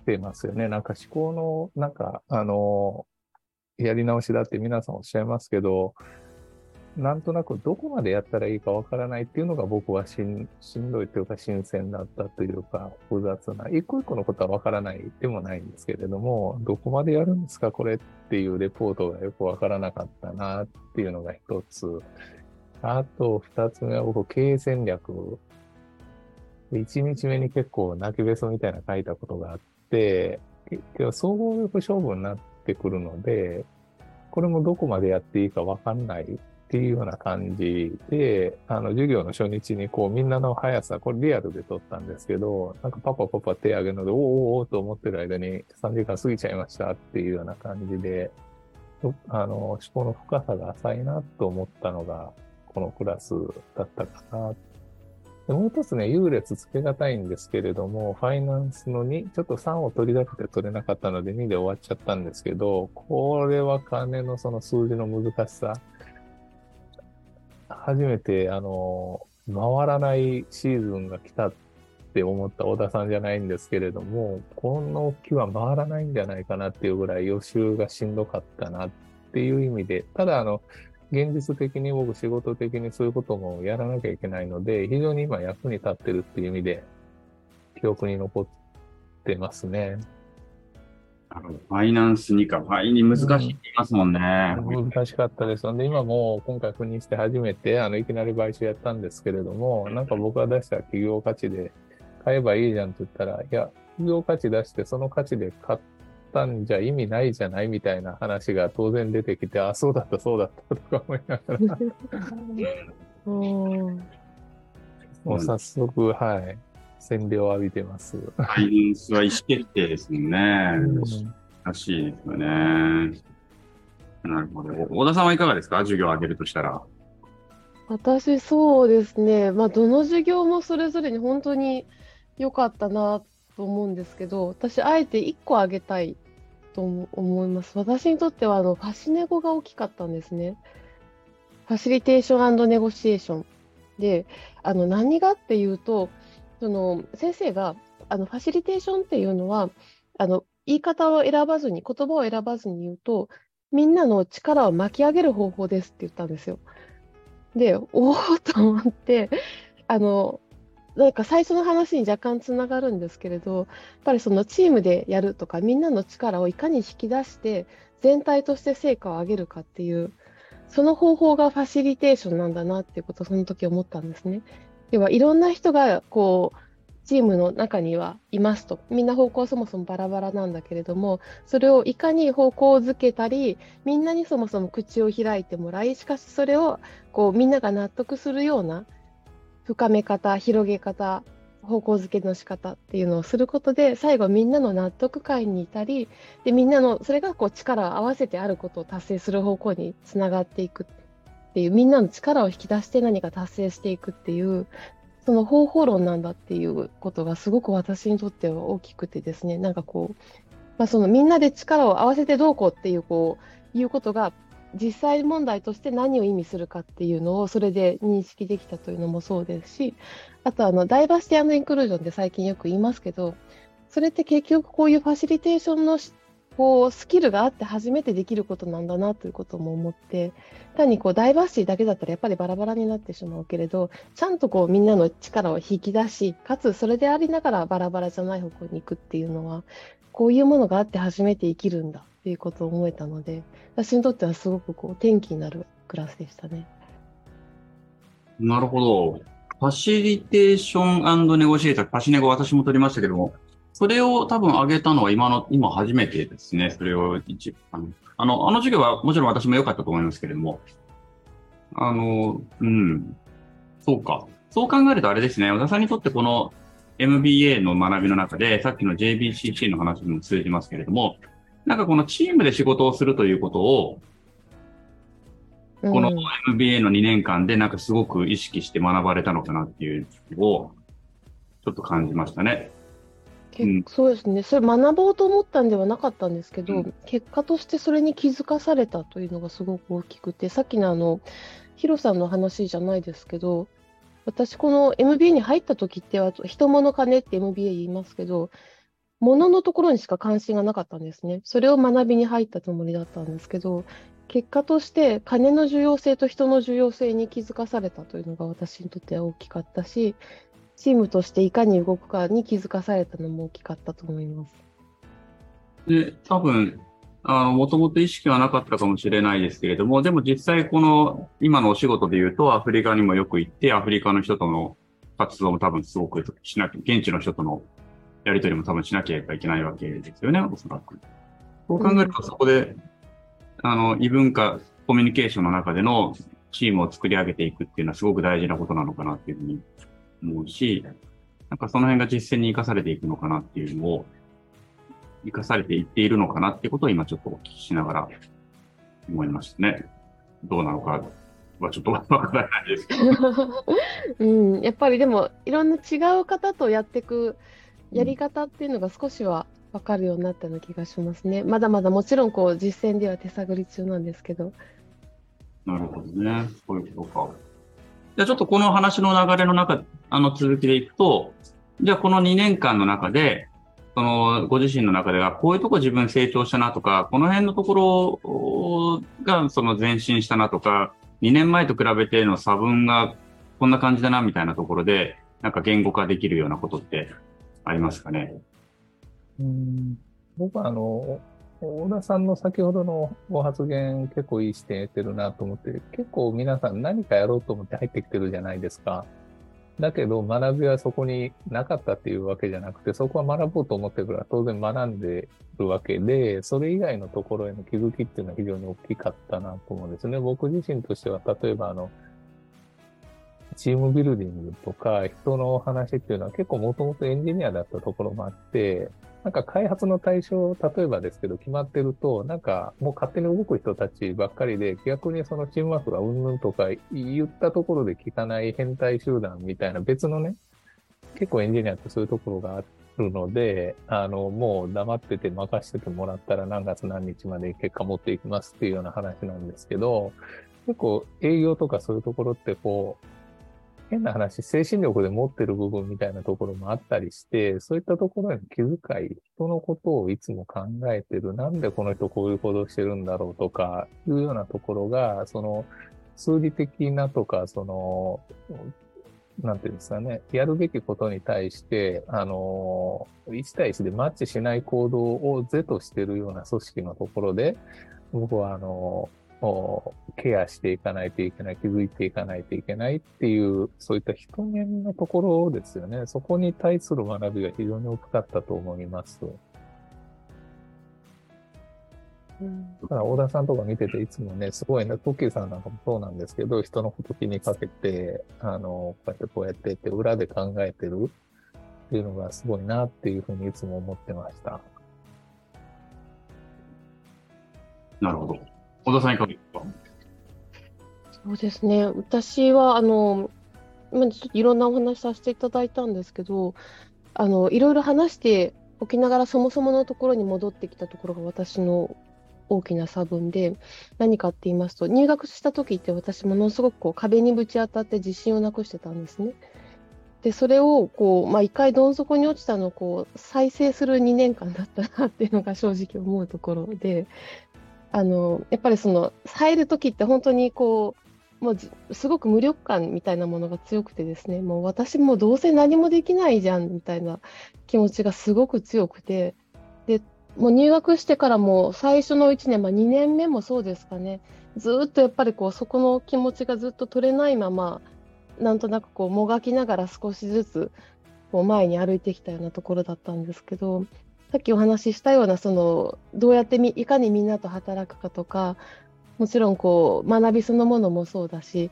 てますよね。なんか思考の、なんか、あの、やり直しだって皆さんおっしゃいますけど、なんとなくどこまでやったらいいかわからないっていうのが僕はしんしんどいというか新鮮だったというか複雑な、一個一個のことはわからないでもないんですけれども、どこまでやるんですか？これっていうレポートがよくわからなかったなっていうのが一つ。あと二つ目は僕経営戦略。一日目に結構泣きべそみたいな書いたことがあって、結局総合力勝負になってくるので、これもどこまでやっていいかわかんないっていうような感じで、あの、授業の初日にこうみんなの速さ、これリアルで撮ったんですけど、なんかパパパパ手上げるので、おーおおと思ってる間に3時間過ぎちゃいましたっていうような感じで、あの、思考の深さが浅いなと思ったのが、このクラスだったかなでもう一つね、優劣つけがたいんですけれども、ファイナンスの2、ちょっと3を取り出して取れなかったので2で終わっちゃったんですけど、これは金のその数字の難しさ。初めて、あの、回らないシーズンが来たって思った小田さんじゃないんですけれども、この木は回らないんじゃないかなっていうぐらい予習がしんどかったなっていう意味で、ただあの、現実的に僕仕事的にそういうこともやらなきゃいけないので、非常に今役に立ってるっていう意味で、記憶に残ってますね。ファイナンス2か。ファイに難しいって言いますもんね。難しかったです。んで、今も今回赴任して初めて、あの、いきなり買収やったんですけれども、なんか僕が出した企業価値で買えばいいじゃんって言ったら、いや、企業価値出してその価値で買ったんじゃ意味ないじゃないみたいな話が当然出てきて、あ、そうだった、そうだったとか思いながら。もう早速、はい。洗礼を浴びてます。ファイナンスは意思決定ですもんね。難しいですよね。なるほど。小田さんはいかがですか授業を上げるとしたら。私、そうですね。まあ、どの授業もそれぞれに本当に良かったなと思うんですけど、私、あえて1個あげたいと思います。私にとっては、あの、ファシネゴが大きかったんですね。ファシリテーションネゴシエーション。で、あの、何がっていうと、その、先生が、あの、ファシリテーションっていうのは、あの、言い方を選ばずに、言葉を選ばずに言うと、みんなの力を巻き上げる方法ですって言ったんですよ。で、おおと思って、あの、なんか最初の話に若干つながるんですけれど、やっぱりそのチームでやるとか、みんなの力をいかに引き出して、全体として成果を上げるかっていう、その方法がファシリテーションなんだなっていうことをその時思ったんですね。要はいろんな人がこうチームの中にはいますと。みんな方向はそもそもバラバラなんだけれどもそれをいかに方向づけたりみんなにそもそも口を開いてもらいしかしそれをこうみんなが納得するような深め方広げ方方向づけの仕方っていうのをすることで最後みんなの納得感に至りでみんなのそれがこう力を合わせてあることを達成する方向につながっていくっていうみんなの力を引き出して何か達成していくっていうその方法論なんだっていうことがすごく私にとっては大きくてですね。なんかこう、まあ、そのみんなで力を合わせてどうこうっていうこういうことが実際問題として何を意味するかっていうのをそれで認識できたというのもそうですしあとあのダイバーシティインクルージョンって最近よく言いますけどそれって結局こういうファシリテーションのこうスキルがあって初めてできることなんだなということも思って単にこうダイバーシティだけだったらやっぱりバラバラになってしまうけれどちゃんとこうみんなの力を引き出しかつそれでありながらバラバラじゃない方向に行くっていうのはこういうものがあって初めて生きるんだっていうことを思えたので私にとってはすごくこう転機になるクラスでしたね。なるほど。ファシリテーションネゴシエーター、パシネゴ私も取りましたけども、それを多分上げたのは今の、今初めてですね。それを一、あの、あの、あの授業はもちろん私も良かったと思いますけれども、あの、うん、そうか。そう考えるとあれですね、小田さんにとってこの MBA の学びの中で、さっきの JBCC の話にも通じますけれども、なんかこのチームで仕事をするということを、この MBA の2年間でなんかすごく意識して学ばれたのかなっていうのを、ちょっと感じましたね。そうですね、それ学ぼうと思ったんではなかったんですけど、うん、結果としてそれに気づかされたというのがすごく大きくて、さっきのあの、ヒロさんの話じゃないですけど、私、この MBA に入った時って、人物金って MBA 言いますけど、物のところにしか関心がなかったんですね。それを学びに入ったつもりだったんですけど、結果として金の重要性と人の重要性に気づかされたというのが私にとっては大きかったし、チームとしていかに動くかに気づかされたのも大きかったと思います。で、多分、あの、もともと意識はなかったかもしれないですけれども、でも実際この、今のお仕事で言うと、アフリカにもよく行って、アフリカの人との活動も多分すごくしなきゃ、現地の人とのやりとりも多分しなきゃいけないわけですよね、おそらく。そう考えると、そこで、あの、異文化、コミュニケーションの中でのチームを作り上げていくっていうのはすごく大事なことなのかなっていうふうに思うし、なんかその辺が実践に生かされていくのかなっていうのを、生かされていっているのかなっていうことを今ちょっとお聞きしながら思いましたね。どうなのかはちょっとわからないですけど。うん、やっぱりでもいろんな違う方とやっていくやり方っていうのが少しは分かるようになったような気がしますね。まだまだもちろんこう実践では手探り中なんですけど。なるほどね。そういうことか。じゃちょっとこの話の流れの中、あの続きでいくと、じゃあこの2年間の中で、そのご自身の中ではこういうとこ自分成長したなとか、この辺のところがその前進したなとか、2年前と比べての差分がこんな感じだなみたいなところで、なんか言語化できるようなことってありますかね？うん僕はあの、小田さんの先ほどのご発言結構いい視点得てるなと思って、結構皆さん何かやろうと思って入ってきてるじゃないですか。だけど学びはそこになかったっていうわけじゃなくて、そこは学ぼうと思ってるから当然学んでるわけで、それ以外のところへの気づきっていうのは非常に大きかったなと思うんですね。僕自身としては、例えばあの、チームビルディングとか人の話っていうのは結構もともとエンジニアだったところもあって、なんか開発の対象、例えばですけど決まってると、なんかもう勝手に動く人たちばっかりで、逆にそのチームワークがうんぬんとか言ったところで聞かない変態集団みたいな別のね、結構エンジニアってそういうところがあるので、あの、もう黙ってて任せてもらったら何月何日まで結果持っていきますっていうような話なんですけど、結構営業とかそういうところってこう、変な話、精神力で持ってる部分みたいなところもあったりして、そういったところへの気遣い、人のことをいつも考えてる、なんでこの人こういう行動してるんだろうとか、いうようなところが、その、数理的なとか、その、なんていうんですかね、やるべきことに対して、あの、1対1でマッチしない行動を是としてるような組織のところで、僕は、あの、ケアしていかないといけない、気づいていかないといけないっていう、そういった人間のところですよね。そこに対する学びが非常に大きかったと思います。だから、小田さんとか見てて、いつもね、すごいね、トッキーさんなんかもそうなんですけど、人のこと気にかけて、あの、こうやってこうやってって裏で考えてるっていうのがすごいなっていうふうにいつも思ってました。なるほど。小田さんいかがですか？そうですね。私は、あの、今ちょっといろんなお話させていただいたんですけど、あの、いろいろ話しておきながらそもそものところに戻ってきたところが私の大きな差分で、何かって言いますと、入学した時って私ものすごくこう壁にぶち当たって自信をなくしてたんですね。で、それをこう、まあ、一回どん底に落ちたのをこう、再生する2年間だったなっていうのが正直思うところで、あのやっぱりその入る時って本当にこうもうすごく無力感みたいなものが強くてですねもう私もどうせ何もできないじゃんみたいな気持ちがすごく強くてでもう入学してからも最初の1年、まあ、2年目もそうですかね。ずっとやっぱりこうそこの気持ちがずっと取れないままなんとなくこうもがきながら少しずつこう前に歩いてきたようなところだったんですけどさっきお話ししたようなそのどうやってみいかにみんなと働くかとかもちろんこう学びそのものもそうだし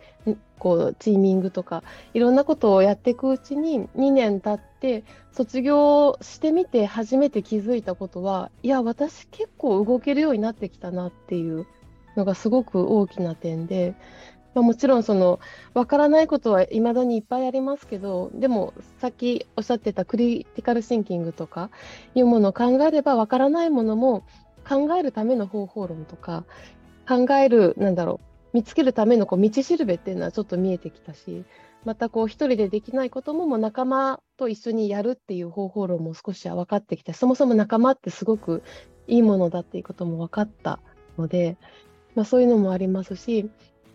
こうチーミングとかいろんなことをやっていくうちに2年経って卒業してみて初めて気づいたことはいや私結構動けるようになってきたなっていうのがすごく大きな点でまあ、もちろんその分からないことはいまだにいっぱいありますけどでもさっきおっしゃってたクリティカルシンキングとかいうものを考えれば分からないものも考えるための方法論とか考えるなんだろう見つけるためのこう道しるべっていうのはちょっと見えてきたしまたこう一人でできないことももう仲間と一緒にやるっていう方法論も少しは分かってきてそもそも仲間ってすごくいいものだっていうことも分かったのでまあ、そういうのもありますし、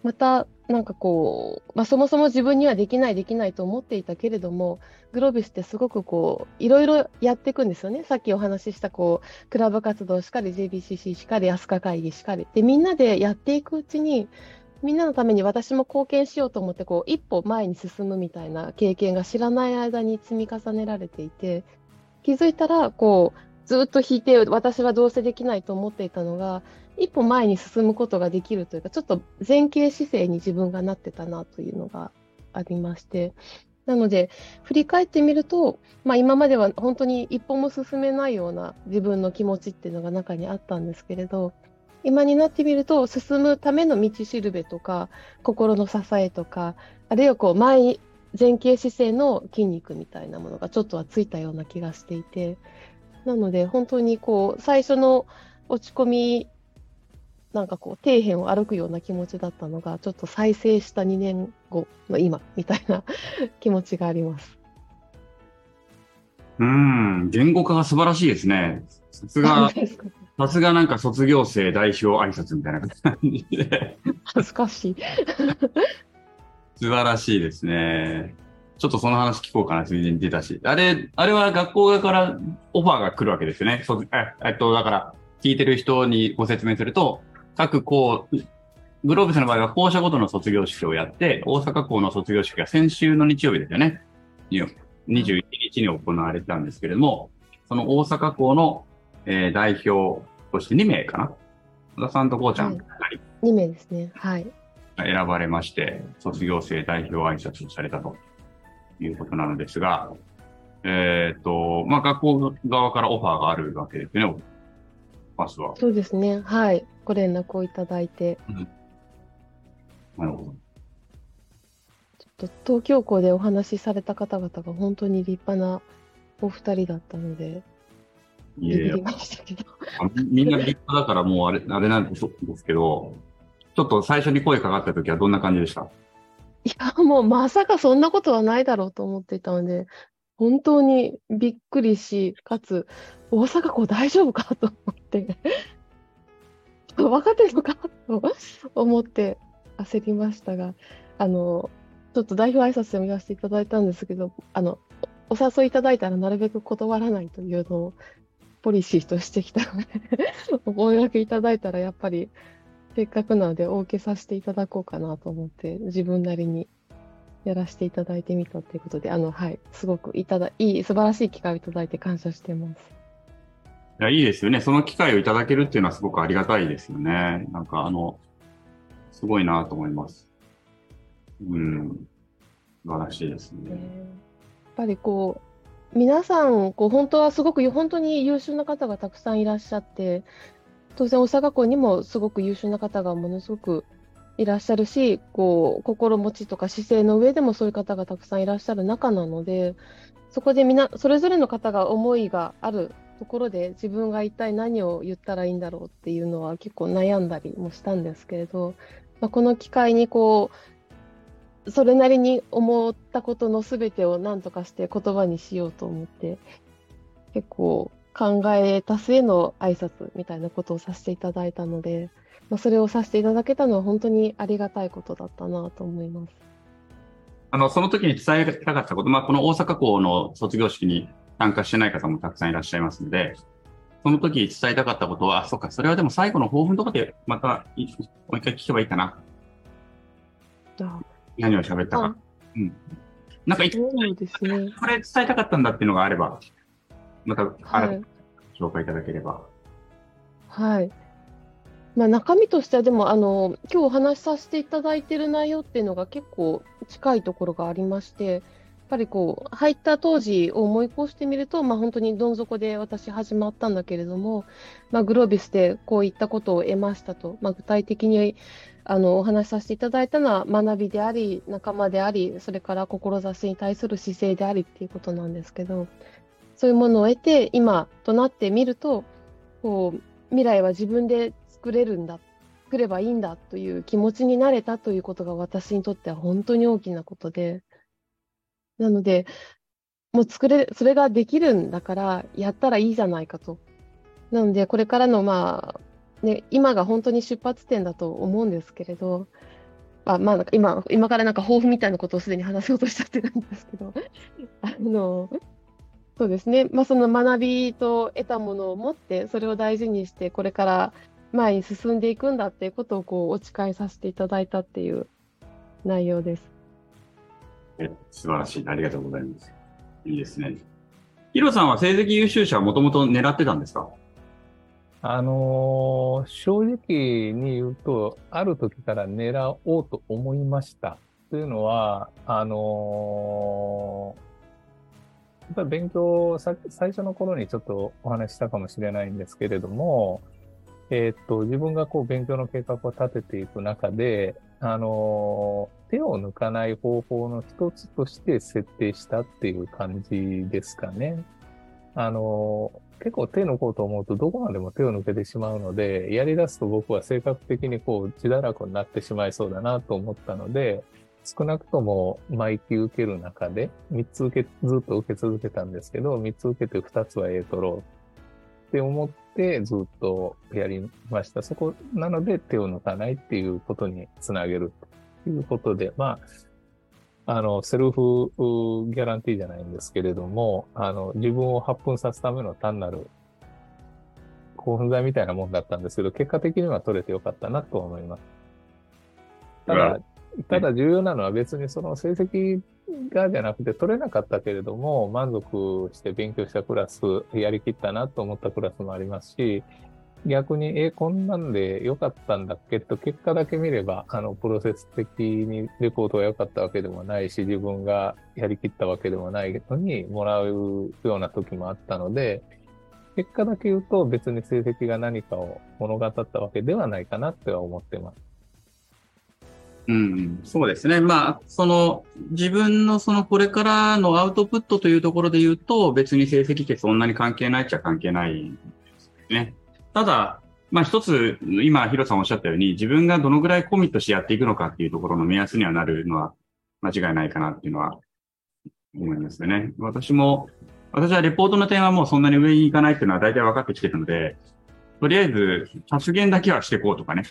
また、なんかこう、まあ、そもそも自分にはできない、できないと思っていたけれども、グロービスってすごくこう、いろいろやっていくんですよね。さっきお話しした、こう、クラブ活動しかり、JBCC しかり、飛鳥会議しかり。で、みんなでやっていくうちに、みんなのために私も貢献しようと思って、こう、一歩前に進むみたいな経験が知らない間に積み重ねられていて、気づいたら、こう、ずっと引いて、私はどうせできないと思っていたのが、一歩前に進むことができるというか、ちょっと前傾姿勢に自分がなってたなというのがありまして、なので、振り返ってみると、まあ、今までは本当に一歩も進めないような自分の気持ちっていうのが中にあったんですけれど、今になってみると、進むための道しるべとか、心の支えとか、あるいはこう前前傾姿勢の筋肉みたいなものがちょっとはついたような気がしていて、なので本当にこう最初の落ち込みなんかこう底辺を歩くような気持ちだったのがちょっと再生した2年後の今みたいな気持ちがあります。うん、言語化が素晴らしいですね。さすが、さすがなんか卒業生代表挨拶みたいな感じで。恥ずかしい。素晴らしいですね。ちょっとその話聞こうかな、ついでに出たし。あれ、あれは学校側からオファーが来るわけですよね。そええっと、だから、聞いてる人にご説明すると、各校、グローブスの場合は校舎ごとの卒業式をやって、大阪校の卒業式が先週の日曜日ですよね。21日に行われたんですけれども、その大阪校の、えー、代表として2名かな小田さんとこうちゃん、はい、2名ですね。はい。選ばれまして、卒業生代表挨拶をされたということなのですが、えっ、ー、と、まあ、学校側からオファーがあるわけですね、パスは。そうですね。はい。ご連絡をいただいて。うん、なるほど。ちょっと東京校でお話しされた方々が本当に立派なお二人だったので、いやいやみんな立派だからもうあれ、あれなんですけど、ちょっと最初に声かかった時はどんな感じでした？いや、もうまさかそんなことはないだろうと思っていたので、本当にびっくりし、かつ、大阪校大丈夫かと思って分かってるのかと思って焦りましたが、あの、ちょっと代表挨拶を見させていただいたんですけど、あの、お誘いいただいたらなるべく断らないというのをポリシーとしてきたのでお声掛けいただいたらやっぱりせっかくなのでお受けさせていただこうかなと思って自分なりにやらせていただいてみたということで、あの、はい、すごくいただ、いい、素晴らしい機会をいただいて感謝してます。いや、いいですよね。その機会をいただけるっていうのはすごくありがたいですよね。なんか、あの、すごいなと思います。うん。素晴らしいですね。やっぱりこう、皆さん、こう、本当はすごく、本当に優秀な方がたくさんいらっしゃって、当然、大阪校にもすごく優秀な方がものすごくいらっしゃるし、こう、心持ちとか姿勢の上でもそういう方がたくさんいらっしゃる中なので、そこでみ、それぞれの方が思いがあるところで自分が一体何を言ったらいいんだろうっていうのは結構悩んだりもしたんですけれど、まあ、この機会にこうそれなりに思ったことの全てを何とかして言葉にしようと思って結構考えた末の挨拶みたいなことをさせていただいたので、まあ、それをさせていただけたのは本当にありがたいことだったなと思います。あの、その時に伝えたかったこと、まあ、この大阪校の卒業式に参加してない方もたくさんいらっしゃいますので、その時伝えたかったことは、あ、そっか、それはでも最後の抱負のとこでまたもう一回聞けばいいかな。何を喋ったか。うん。なんか、そうですね、これ伝えたかったんだっていうのがあれば、また、はい、紹介いただければ。はい。まあ、中身としては、でも、あの、今日お話しさせていただいている内容っていうのが結構近いところがありまして、っぱりこう入った当時を思い起こしてみると、まあ、本当にどん底で私始まったんだけれども、まあ、グロービスでこういったことを得ましたと、まあ、具体的にあのお話しさせていただいたのは学びであり仲間でありそれから志に対する姿勢でありっていうことなんですけどそういうものを得て今となってみるとこう未来は自分で作れるんだ作ればいいんだという気持ちになれたということが私にとっては本当に大きなことで。なので、もう作れ、それができるんだから、やったらいいじゃないかと。なので、これからの、まあ、ね、今が本当に出発点だと思うんですけれど、あまあ、今今からなんか抱負みたいなことをすでに話そうとしちゃってるんですけど あのそうですね、まあ、その学びと得たものを持ってそれを大事にしてこれから前に進んでいくんだっていうことをこうお誓いさせていただいたっていう内容です。え素晴らしい。ありがとうございます。いいですね。ヒロさんは成績優秀者はもともと狙ってたんですか？あのー正直に言うと、ある時から狙おうと思いました。というのは、あのーやっぱり勉強さ、最初の頃にちょっとお話ししたかもしれないんですけれども、えーっと、自分がこう勉強の計画を立てていく中で、あの手を抜かない方法の一つとして設定したっていう感じですかね。あの結構手抜こうと思うとどこまでも手を抜けてしまうので、やり出すと僕は性格的にこう自堕落になってしまいそうだなと思ったので、少なくとも毎期受ける中で、3つ受け、ずっと受け続けたんですけど、3つ受けて2つは A 取ろうって思ってずっとやりました。そこなので手を抜かないっていうことにつなげるということで、まあ、あの、セルフうギャランティーじゃないんですけれども、あの、自分を発奮させるための単なる興奮剤みたいなもんだったんですけど、結果的には取れてよかったなと思います。ただ、ただ重要なのは別にその成績がじゃなくて取れなかったけれども、満足して勉強したクラス、やりきったなと思ったクラスもありますし、逆に、え、こんなんで良かったんだっけ？と結果だけ見れば、あの、プロセス的にレポートが良かったわけでもないし、自分がやりきったわけでもないのに、もらうような時もあったので、結果だけ言うと別に成績が何かを物語ったわけではないかなっては思ってます。うん、そうですね。まあ、その、自分のそのこれからのアウトプットというところで言うと、別に成績ってそんなに関係ないっちゃ関係ないですね。ただ、まあ一つ、今、ヒロさんおっしゃったように、自分がどのぐらいコミットしてやっていくのかっていうところの目安にはなるのは間違いないかなっていうのは思いますよね。私も、私はレポートの点はもうそんなに上に行かないっていうのは大体分かってきてるので、とりあえず発言だけはしていこうとかね。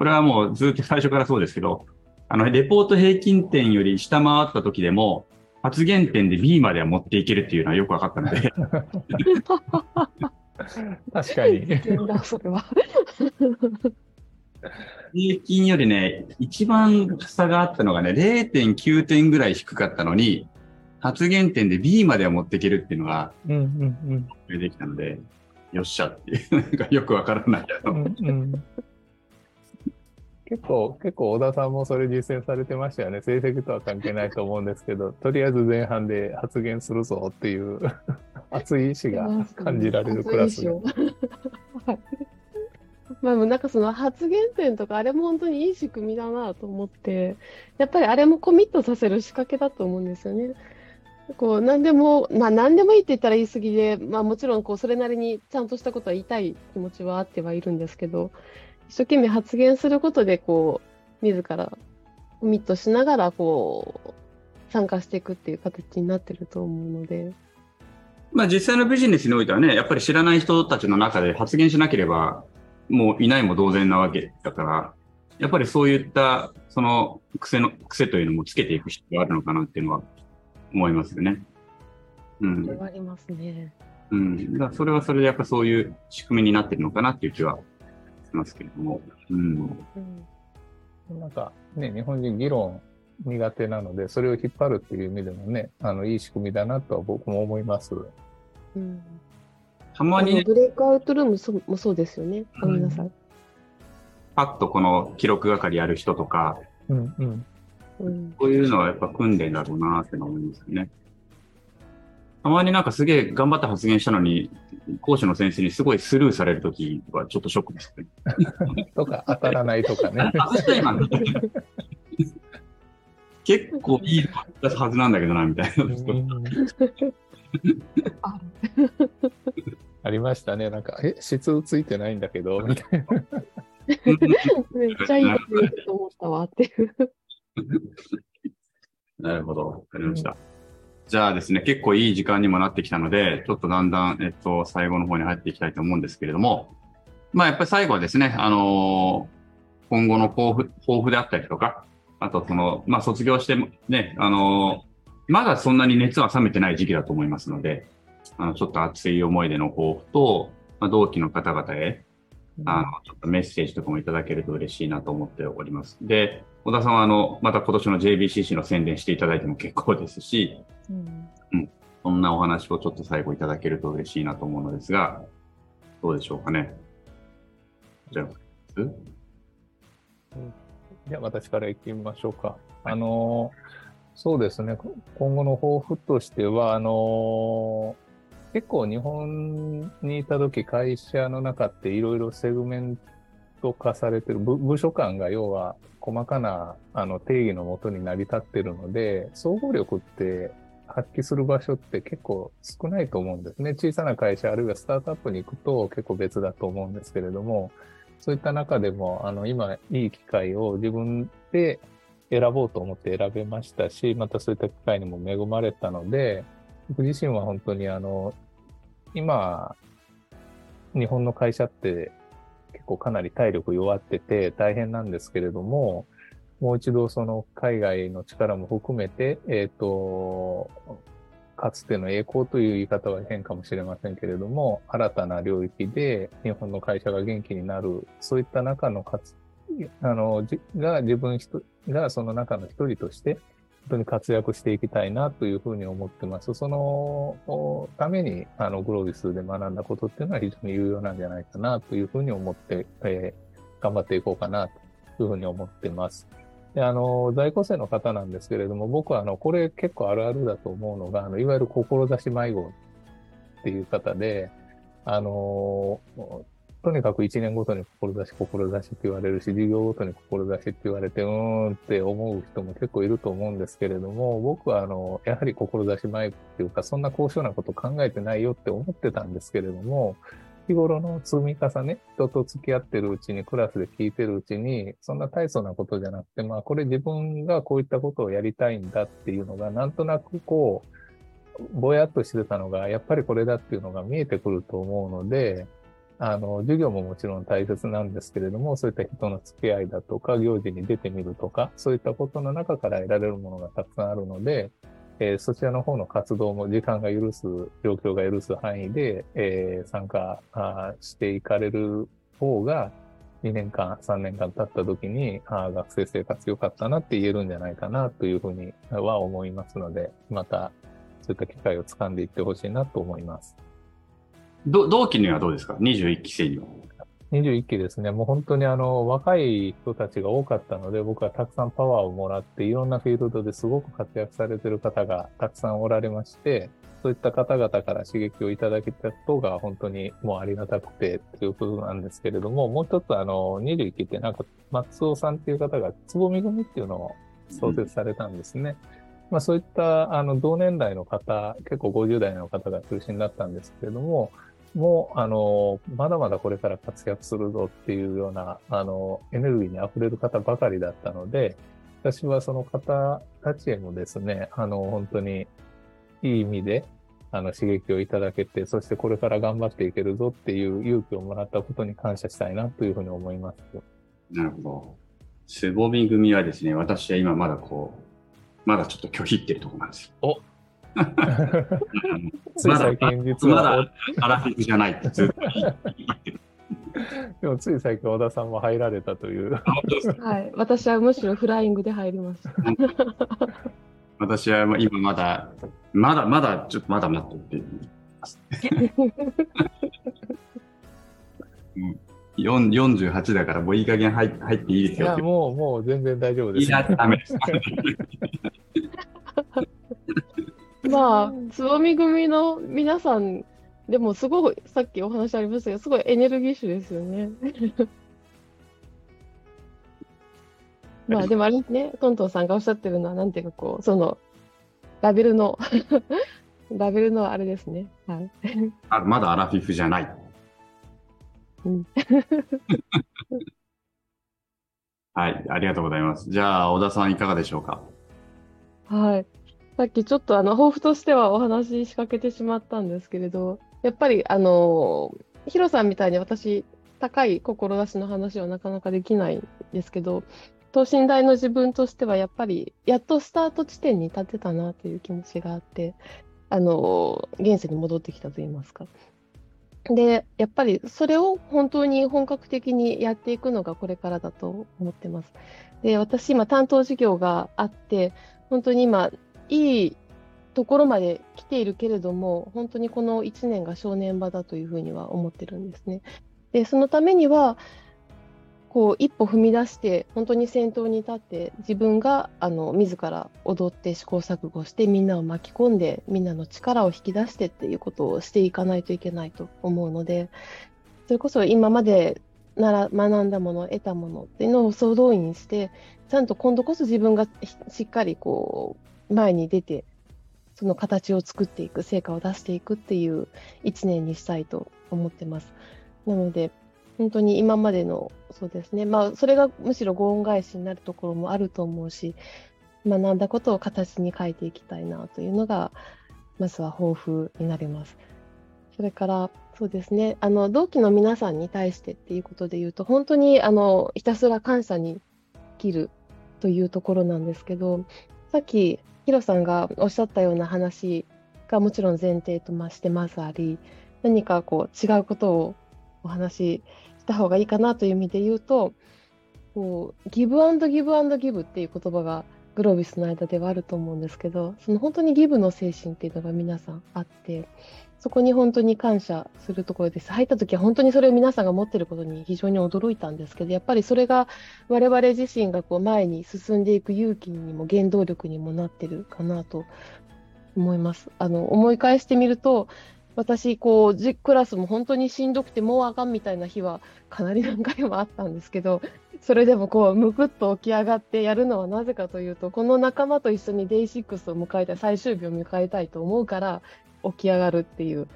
これはもうずっと最初からそうですけど、あの、レポート平均点より下回った時でも、発言点で B までは持っていけるっていうのはよく分かったので、確かに。それは。平均よりね、一番差があったのがね、0.9点ぐらい低かったのに、発言点で B までは持っていけるっていうのがうんうんうん。できたので、よっしゃっていう、なんかよくわからないうんうん結構、結構小田さんもそれ実践されてましたよね。成績とは関係ないと思うんですけど、とりあえず前半で発言するぞっていう 熱い意志が感じられるクラスが。はいまあ、なんかその発言点とか、あれも本当にいい仕組みだなと思って、やっぱりあれもコミットさせる仕掛けだと思うんですよね。こう何でも、まあ、何でもいいって言ったら言い過ぎで、まあ、もちろんこうそれなりにちゃんとしたことは言いたい気持ちはあってはいるんですけど、一生懸命発言することでこう自らコミットしながらこう参加していくっていう形になってると思うので。まあ実際のビジネスにおいてはね、やっぱり知らない人たちの中で発言しなければ、もういないも同然なわけだから、やっぱりそういった、その癖の、癖というのもつけていく必要があるのかなっていうのは思いますよね。うん。ありますね。うん。だそれはそれでやっぱそういう仕組みになってるのかなっていう気はしますけれども。うん。うんなんかね、日本人議論苦手なので、それを引っ張るっていう意味でもね、あの、いい仕組みだなとは僕も思います。うんたまにね、ブレイクアウトルームそもそうですよね。ごめんなさい。パッとこの記録係やる人とか、うんうん。うんこういうのはやっぱ訓練だろうなって思いますよね。たまになんかすげえ頑張って発言したのに、講師の先生にすごいスルーされるときはちょっとショックですね。とか、当たらないとかね。外した今。結構いいの出すはずなんだけどな、みたいな。あ ありましたね。なんか、え、質ついてないんだけど、みたいな。めっちゃいいこと言うと思ったわっていう。なるほど。わかりました。じゃあですね、結構いい時間にもなってきたので、ちょっとだんだん、えっと、最後の方に入っていきたいと思うんですけれども、まあ、やっぱり最後はですね、あのー今後の抱負抱負であったりとか、あとその、まあ、卒業してもね、あのーまだそんなに熱は冷めてない時期だと思いますので、あのちょっと熱い思い出の抱負と、まあ、同期の方々へ、あの、ちょっとメッセージとかもいただけると嬉しいなと思っております。で、小田さんは、あの、また今年の JBCC の宣伝していただいても結構ですし、うんそんなお話をちょっと最後いただけると嬉しいなと思うのですが、どうでしょうかね。じゃあ、じゃあ私から行きましょうか。あのーそうですね、今後の抱負としては、あのー結構日本にいた時会社の中っていろいろセグメント化されてる部部署間が要は細かなあの定義のもとに成り立ってるので、総合力って発揮する場所って結構少ないと思うんですね。小さな会社あるいはスタートアップに行くと結構別だと思うんですけれども、そういった中でも、あの、今、いい機会を自分で選ぼうと思って選べましたし、またそういった機会にも恵まれたので、僕自身は本当にあの、今、日本の会社って結構かなり体力弱ってて大変なんですけれども、もう一度その海外の力も含めて、えっ、と、かつての栄光という言い方は変かもしれませんけれども、新たな領域で日本の会社が元気になる、そういった中の活、あの、が自分がその中の一人として、本当に活躍していきたいなというふうに思ってます。そのために、あの、グロービスで学んだことっていうのは非常に有用なんじゃないかなというふうに思って、えー頑張っていこうかなというふうに思ってます。で、あの、在校生の方なんですけれども、僕はあの、これ結構あるあるだと思うのが、あの、いわゆる志迷子っていう方で、あの、とにかく1年ごとに志、志って言われるし、授業ごとに志って言われて、うーんって思う人も結構いると思うんですけれども、僕はあの、やはり志迷子っていうか、そんな高尚なこと考えてないよって思ってたんですけれども、日頃の積み重ね、人と付き合ってるうちに、クラスで聞いてるうちに、そんな大層なことじゃなくて、まあ、これ自分がこういったことをやりたいんだっていうのが、なんとなくこう、ぼやっとしてたのが、やっぱりこれだっていうのが見えてくると思うので、あの、授業ももちろん大切なんですけれども、そういった人の付き合いだとか、行事に出てみるとか、そういったことの中から得られるものがたくさんあるので、えーそちらの方の活動も時間が許す、状況が許す範囲で、えー参加あしていかれる方が、2年間、3年間経った時に、あー学生生活良かったなって言えるんじゃないかなというふうには思いますので、またそういった機会を掴んでいってほしいなと思います。同期にはどうですか ?21 期生には。21期ですね、もう本当にあの若い人たちが多かったので、僕はたくさんパワーをもらって、いろんなフィールドですごく活躍されてる方がたくさんおられまして、そういった方々から刺激をいただけたことが本当にもうありがたくてということなんですけれども、もう一つあの21期ってなんか松尾さんっていう方がつぼみ組っていうのを創設されたんですね。まあそういったあの同年代の方、結構50代の方が中心だったんですけれども、もう、あの、まだまだこれから活躍するぞっていうような、あの、エネルギーに溢れる方ばかりだったので、私はその方たちへもですね、あの、本当にいい意味で、あの、刺激をいただけて、そしてこれから頑張っていけるぞっていう勇気をもらったことに感謝したいなというふうに思います。なるほど。つぼみ組はですね、私は今まだこう、まだちょっと拒否ってるところなんですよ。つい最近実は、まだアラフィフじゃない。でもつい最近小田さんも入られたという。はい。私はむしろフライングで入りました。私は今まだ、まだまだ、ちょっとまだ待ってって言います。うん4 48だからもういい加減入入っていいですよいや、。もう、もう全然大丈夫です。いいな、ダメです。まあ、つぼみ組の皆さん、でもすごい、さっきお話ありましたけど、すごいエネルギッシュですよね。まあ、でもあれね、トントンさんがおっしゃってるのは、なんていうかこう、その、ラベルの、ラベルのあれですね。はい。あまだアラフィフじゃない。うん はい、ありがとうございます。じゃあ、小田さんいかがでしょうか？はい。さっきちょっとあの、抱負としてはお話し仕掛けてしまったんですけれど、やっぱりあの、ヒロさんみたいに私、高い志の話はなかなかできないんですけど、等身大の自分としてはやっぱり、やっとスタート地点に立てたなという気持ちがあって、あの、現世に戻ってきたといいますか。で、やっぱりそれを本当に本格的にやっていくのがこれからだと思ってます。で、私今担当事業があって、本当に今、いいところまで来ているけれども、本当にこの1年が正念場だというふうには思ってるんですね。で、そのためには、こう一歩踏み出して本当に先頭に立って自分があの自ら踊って試行錯誤してみんなを巻き込んでみんなの力を引き出してっていうことをしていかないといけないと思うのでそれこそ今までなら学んだもの得たものっていうのを総動員してちゃんと今度こそ自分がしっかりこう前に出てその形を作っていく成果を出していくっていう1年にしたいと思ってます。なので本当に今までの、そうですね、まあ、それがむしろご恩返しになるところもあると思うし、学んだことを形に変えていきたいなというのが、まずは抱負になります。それから、そうですね、あの同期の皆さんに対してっていうことで言うと、本当にあのひたすら感謝に生きるというところなんですけど、さっきヒロさんがおっしゃったような話がもちろん前提としてまずあり、何かこう違うことをお話しした方がいいかなという意味で言うと、こうギブアンドギブアンドギブっていう言葉がグロービスの間ではあると思うんですけど、その本当にギブの精神っていうのが皆さんあって、そこに本当に感謝するところです。入った時は本当にそれを皆さんが持ってることに非常に驚いたんですけど、やっぱりそれが我々自身がこう前に進んでいく勇気にも原動力にもなってるかなと思います。あの思い返してみると、私、こう、じクラスも本当にしんどくて、もうあかんみたいな日はかなり何回もあったんですけど、それでもこう、むくっと起き上がってやるのはなぜかというと、この仲間と一緒にデイシックスを迎えたい、最終日を迎えたいと思うから起き上がるっていう、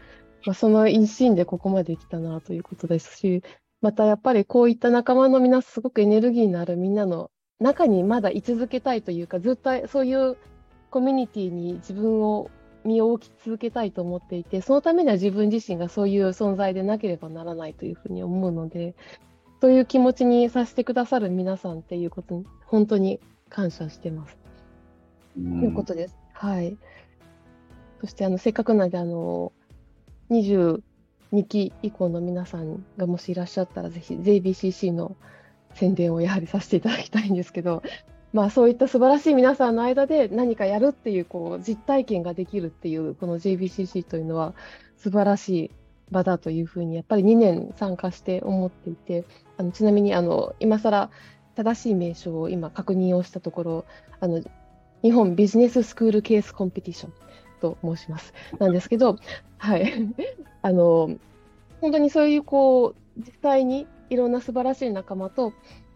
まあ、その一心でここまで来たなということですし、またやっぱりこういった仲間の皆すごくエネルギーのあるみんなの中にまだ居続けたいというか、ずっとそういうコミュニティに自分を身を置き続けたいと思っていて、そのためには自分自身がそういう存在でなければならないというふうに思うので、そういう気持ちにさせてくださる皆さんっていうことに、本当に感謝してます。ということです。はい。そしてあのせっかくなんであの22期以降の皆さんがもしいらっしゃったらぜひ JBCC の宣伝をやはりさせていただきたいんですけどまあ、そういった素晴らしい皆さんの間で何かやるっていうこう実体験ができるっていうこの JBCC というのは素晴らしい場だというふうにやっぱり2年参加して思っていてあのちなみにあの今更正しい名称を今確認をしたところあの日本ビジネススクールケースコンペティションと申します。なんですけど、はい、あの本当にそういうこう実際にいろんな素晴らしい仲間と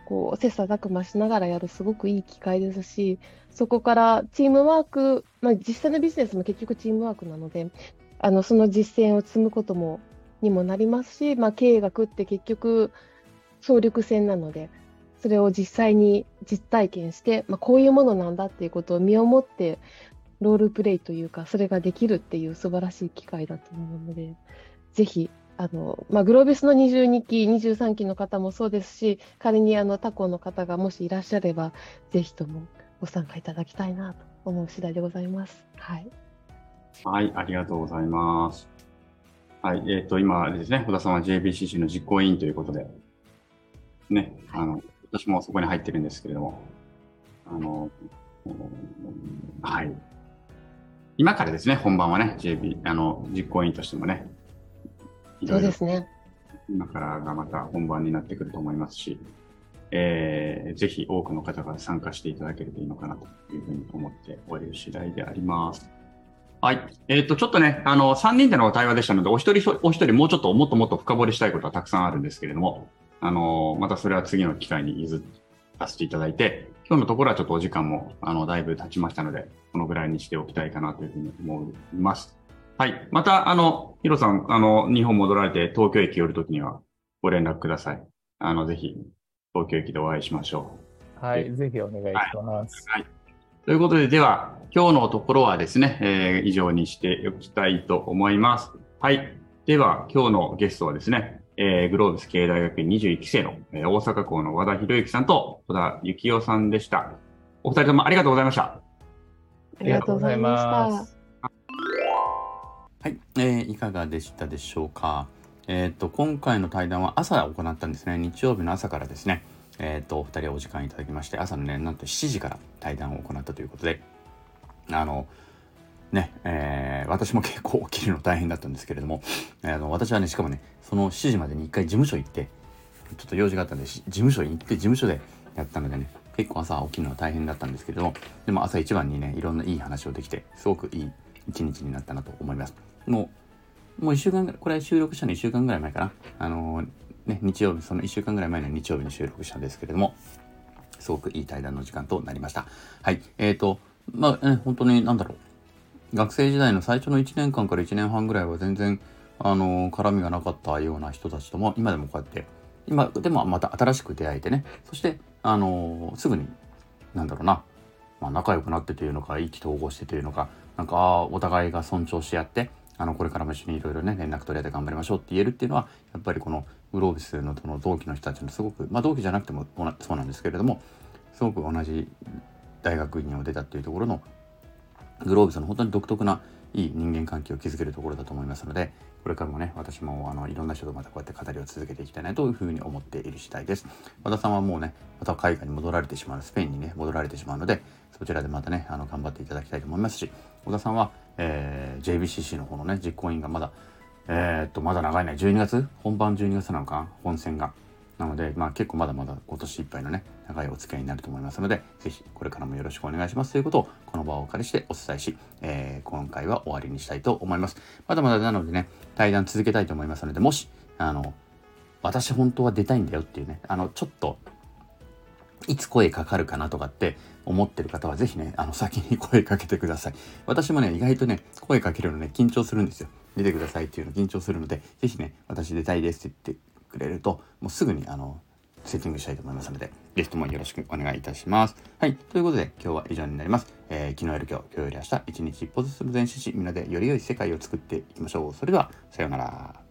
こう切磋琢磨しながらやるすごくいい機会ですしそこからチームワーク、まあ、実際のビジネスも結局チームワークなのであのその実践を積むこともにもなりますし、まあ、経営学って結局総力戦なのでそれを実際に実体験して、まあ、こういうものなんだっていうことを身をもってロールプレイというかそれができるっていう素晴らしい機会だと思うのでぜひあの、まあ、グロービスの22期、23期の方もそうですし、仮にあの他校の方がもしいらっしゃれば、ぜひともご参加いただきたいなと思う次第でございます。はい。はい、ありがとうございます。はい、えっ、ー、と、今ですね、小田さんは JBCC の実行委員ということで、ね、あの、私もそこに入ってるんですけれども、あの、はい。今からですね、本番はね、JB、あの、実行委員としてもね、そうですね。今からがまた本番になってくると思いますし、えー、ぜひ多くの方が参加していただけるといいのかなというふうに思っておる次第であります。はい。えっ、ー、と、ちょっとね、あの、3人での対話でしたので、お一人お一人もうちょっともっともっと深掘りしたいことはたくさんあるんですけれども、あの、またそれは次の機会に譲らせていただいて、今日のところはちょっとお時間も、あの、だいぶ経ちましたので、このぐらいにしておきたいかなというふうに思います。はい。また、あの、ヒロさん、あの、日本戻られて東京駅寄るときにはご連絡ください。あの、ぜひ、東京駅でお会いしましょう。はい。ぜひお願いします、はい。はい。ということで、では、今日のところはですね、えー、以上にしておきたいと思います。はい。では、今日のゲストはですね、えー、グローブス経営大学院21期生の、えー、大阪校の和田博之さんと戸田幸雄さんでした。お二人ともありがとうございました。ありがとうございました。はい、えー、いかがでしたでしょうか。えっ、ー、と、今回の対談は朝行ったんですね。日曜日の朝からですね。えっ、ー、と、お二人お時間いただきまして、朝のね、なんと7時から対談を行ったということで、あの、ね、えー、私も結構起きるの大変だったんですけれども、あの私はね、しかもね、その7時までに一回事務所行って、ちょっと用事があったんで、事務所に行って、事務所でやったのでね、結構朝起きるのは大変だったんですけれども、でも朝一番にね、いろんないい話をできて、すごくいい一日になったなと思います。もう、もう1週間ぐらい、これ収録したの1週間ぐらい前かな。あのー、ね、日曜日、その1週間ぐらい前の日曜日に収録したんですけれども、すごくいい対談の時間となりました。はい。えっ、ー、と、まあ、ね、本当に、なんだろう。学生時代の最初の1年間から1年半ぐらいは全然あの絡みがなかったような人たちとも今でもこうやって今でもまた新しく出会えてね。そしてあのすぐになんだろうな、まあ、仲良くなってというのか意気投合してというのかなんかお互いが尊重し合ってあのこれからも一緒にいろいろね連絡取り合って頑張りましょうって言えるっていうのはやっぱりこのグロービスのその同期の人たちのすごくまあ同期じゃなくてもそうなんですけれどもすごく同じ大学院を出たっていうところのグローブスの本当に独特ないい人間関係を築けるところだと思いますので、これからもね、私もあのいろんな人とまたこうやって語りを続けていきたいなというふうに思っている次第です。和田さんはもうね、また海外に戻られてしまう、スペインにね、戻られてしまうので、そちらでまたね、あの頑張っていただきたいと思いますし、小田さんは、えー、JBCC の方のね、実行委員がまだ、えー、っと、まだ長いね、12月？本番12月なのか？本戦が。なので、まあ、結構まだまだ今年いっぱいのね、長いお付き合いになると思いますので、ぜひこれからもよろしくお願いしますということを、この場をお借りしてお伝えし、えー、今回は終わりにしたいと思います。まだまだなのでね、対談続けたいと思いますので、もし、あの、私本当は出たいんだよっていうね、あの、ちょっと、いつ声かかるかなとかって思ってる方はぜひね、あの先に声かけてください。私もね、意外とね、声かけるのね、緊張するんですよ。出てくださいっていうの緊張するので、ぜひね、私出たいですって言ってくれると、もうすぐにあの、セッティングしたいと思いますので、ぜひともよろしくお願いいたします。はい。ということで、今日は以上になります。えー、昨日より今日、今日より明日、一日一歩ずつ前進し、みんなでより良い世界を作っていきましょう。それでは、さようなら。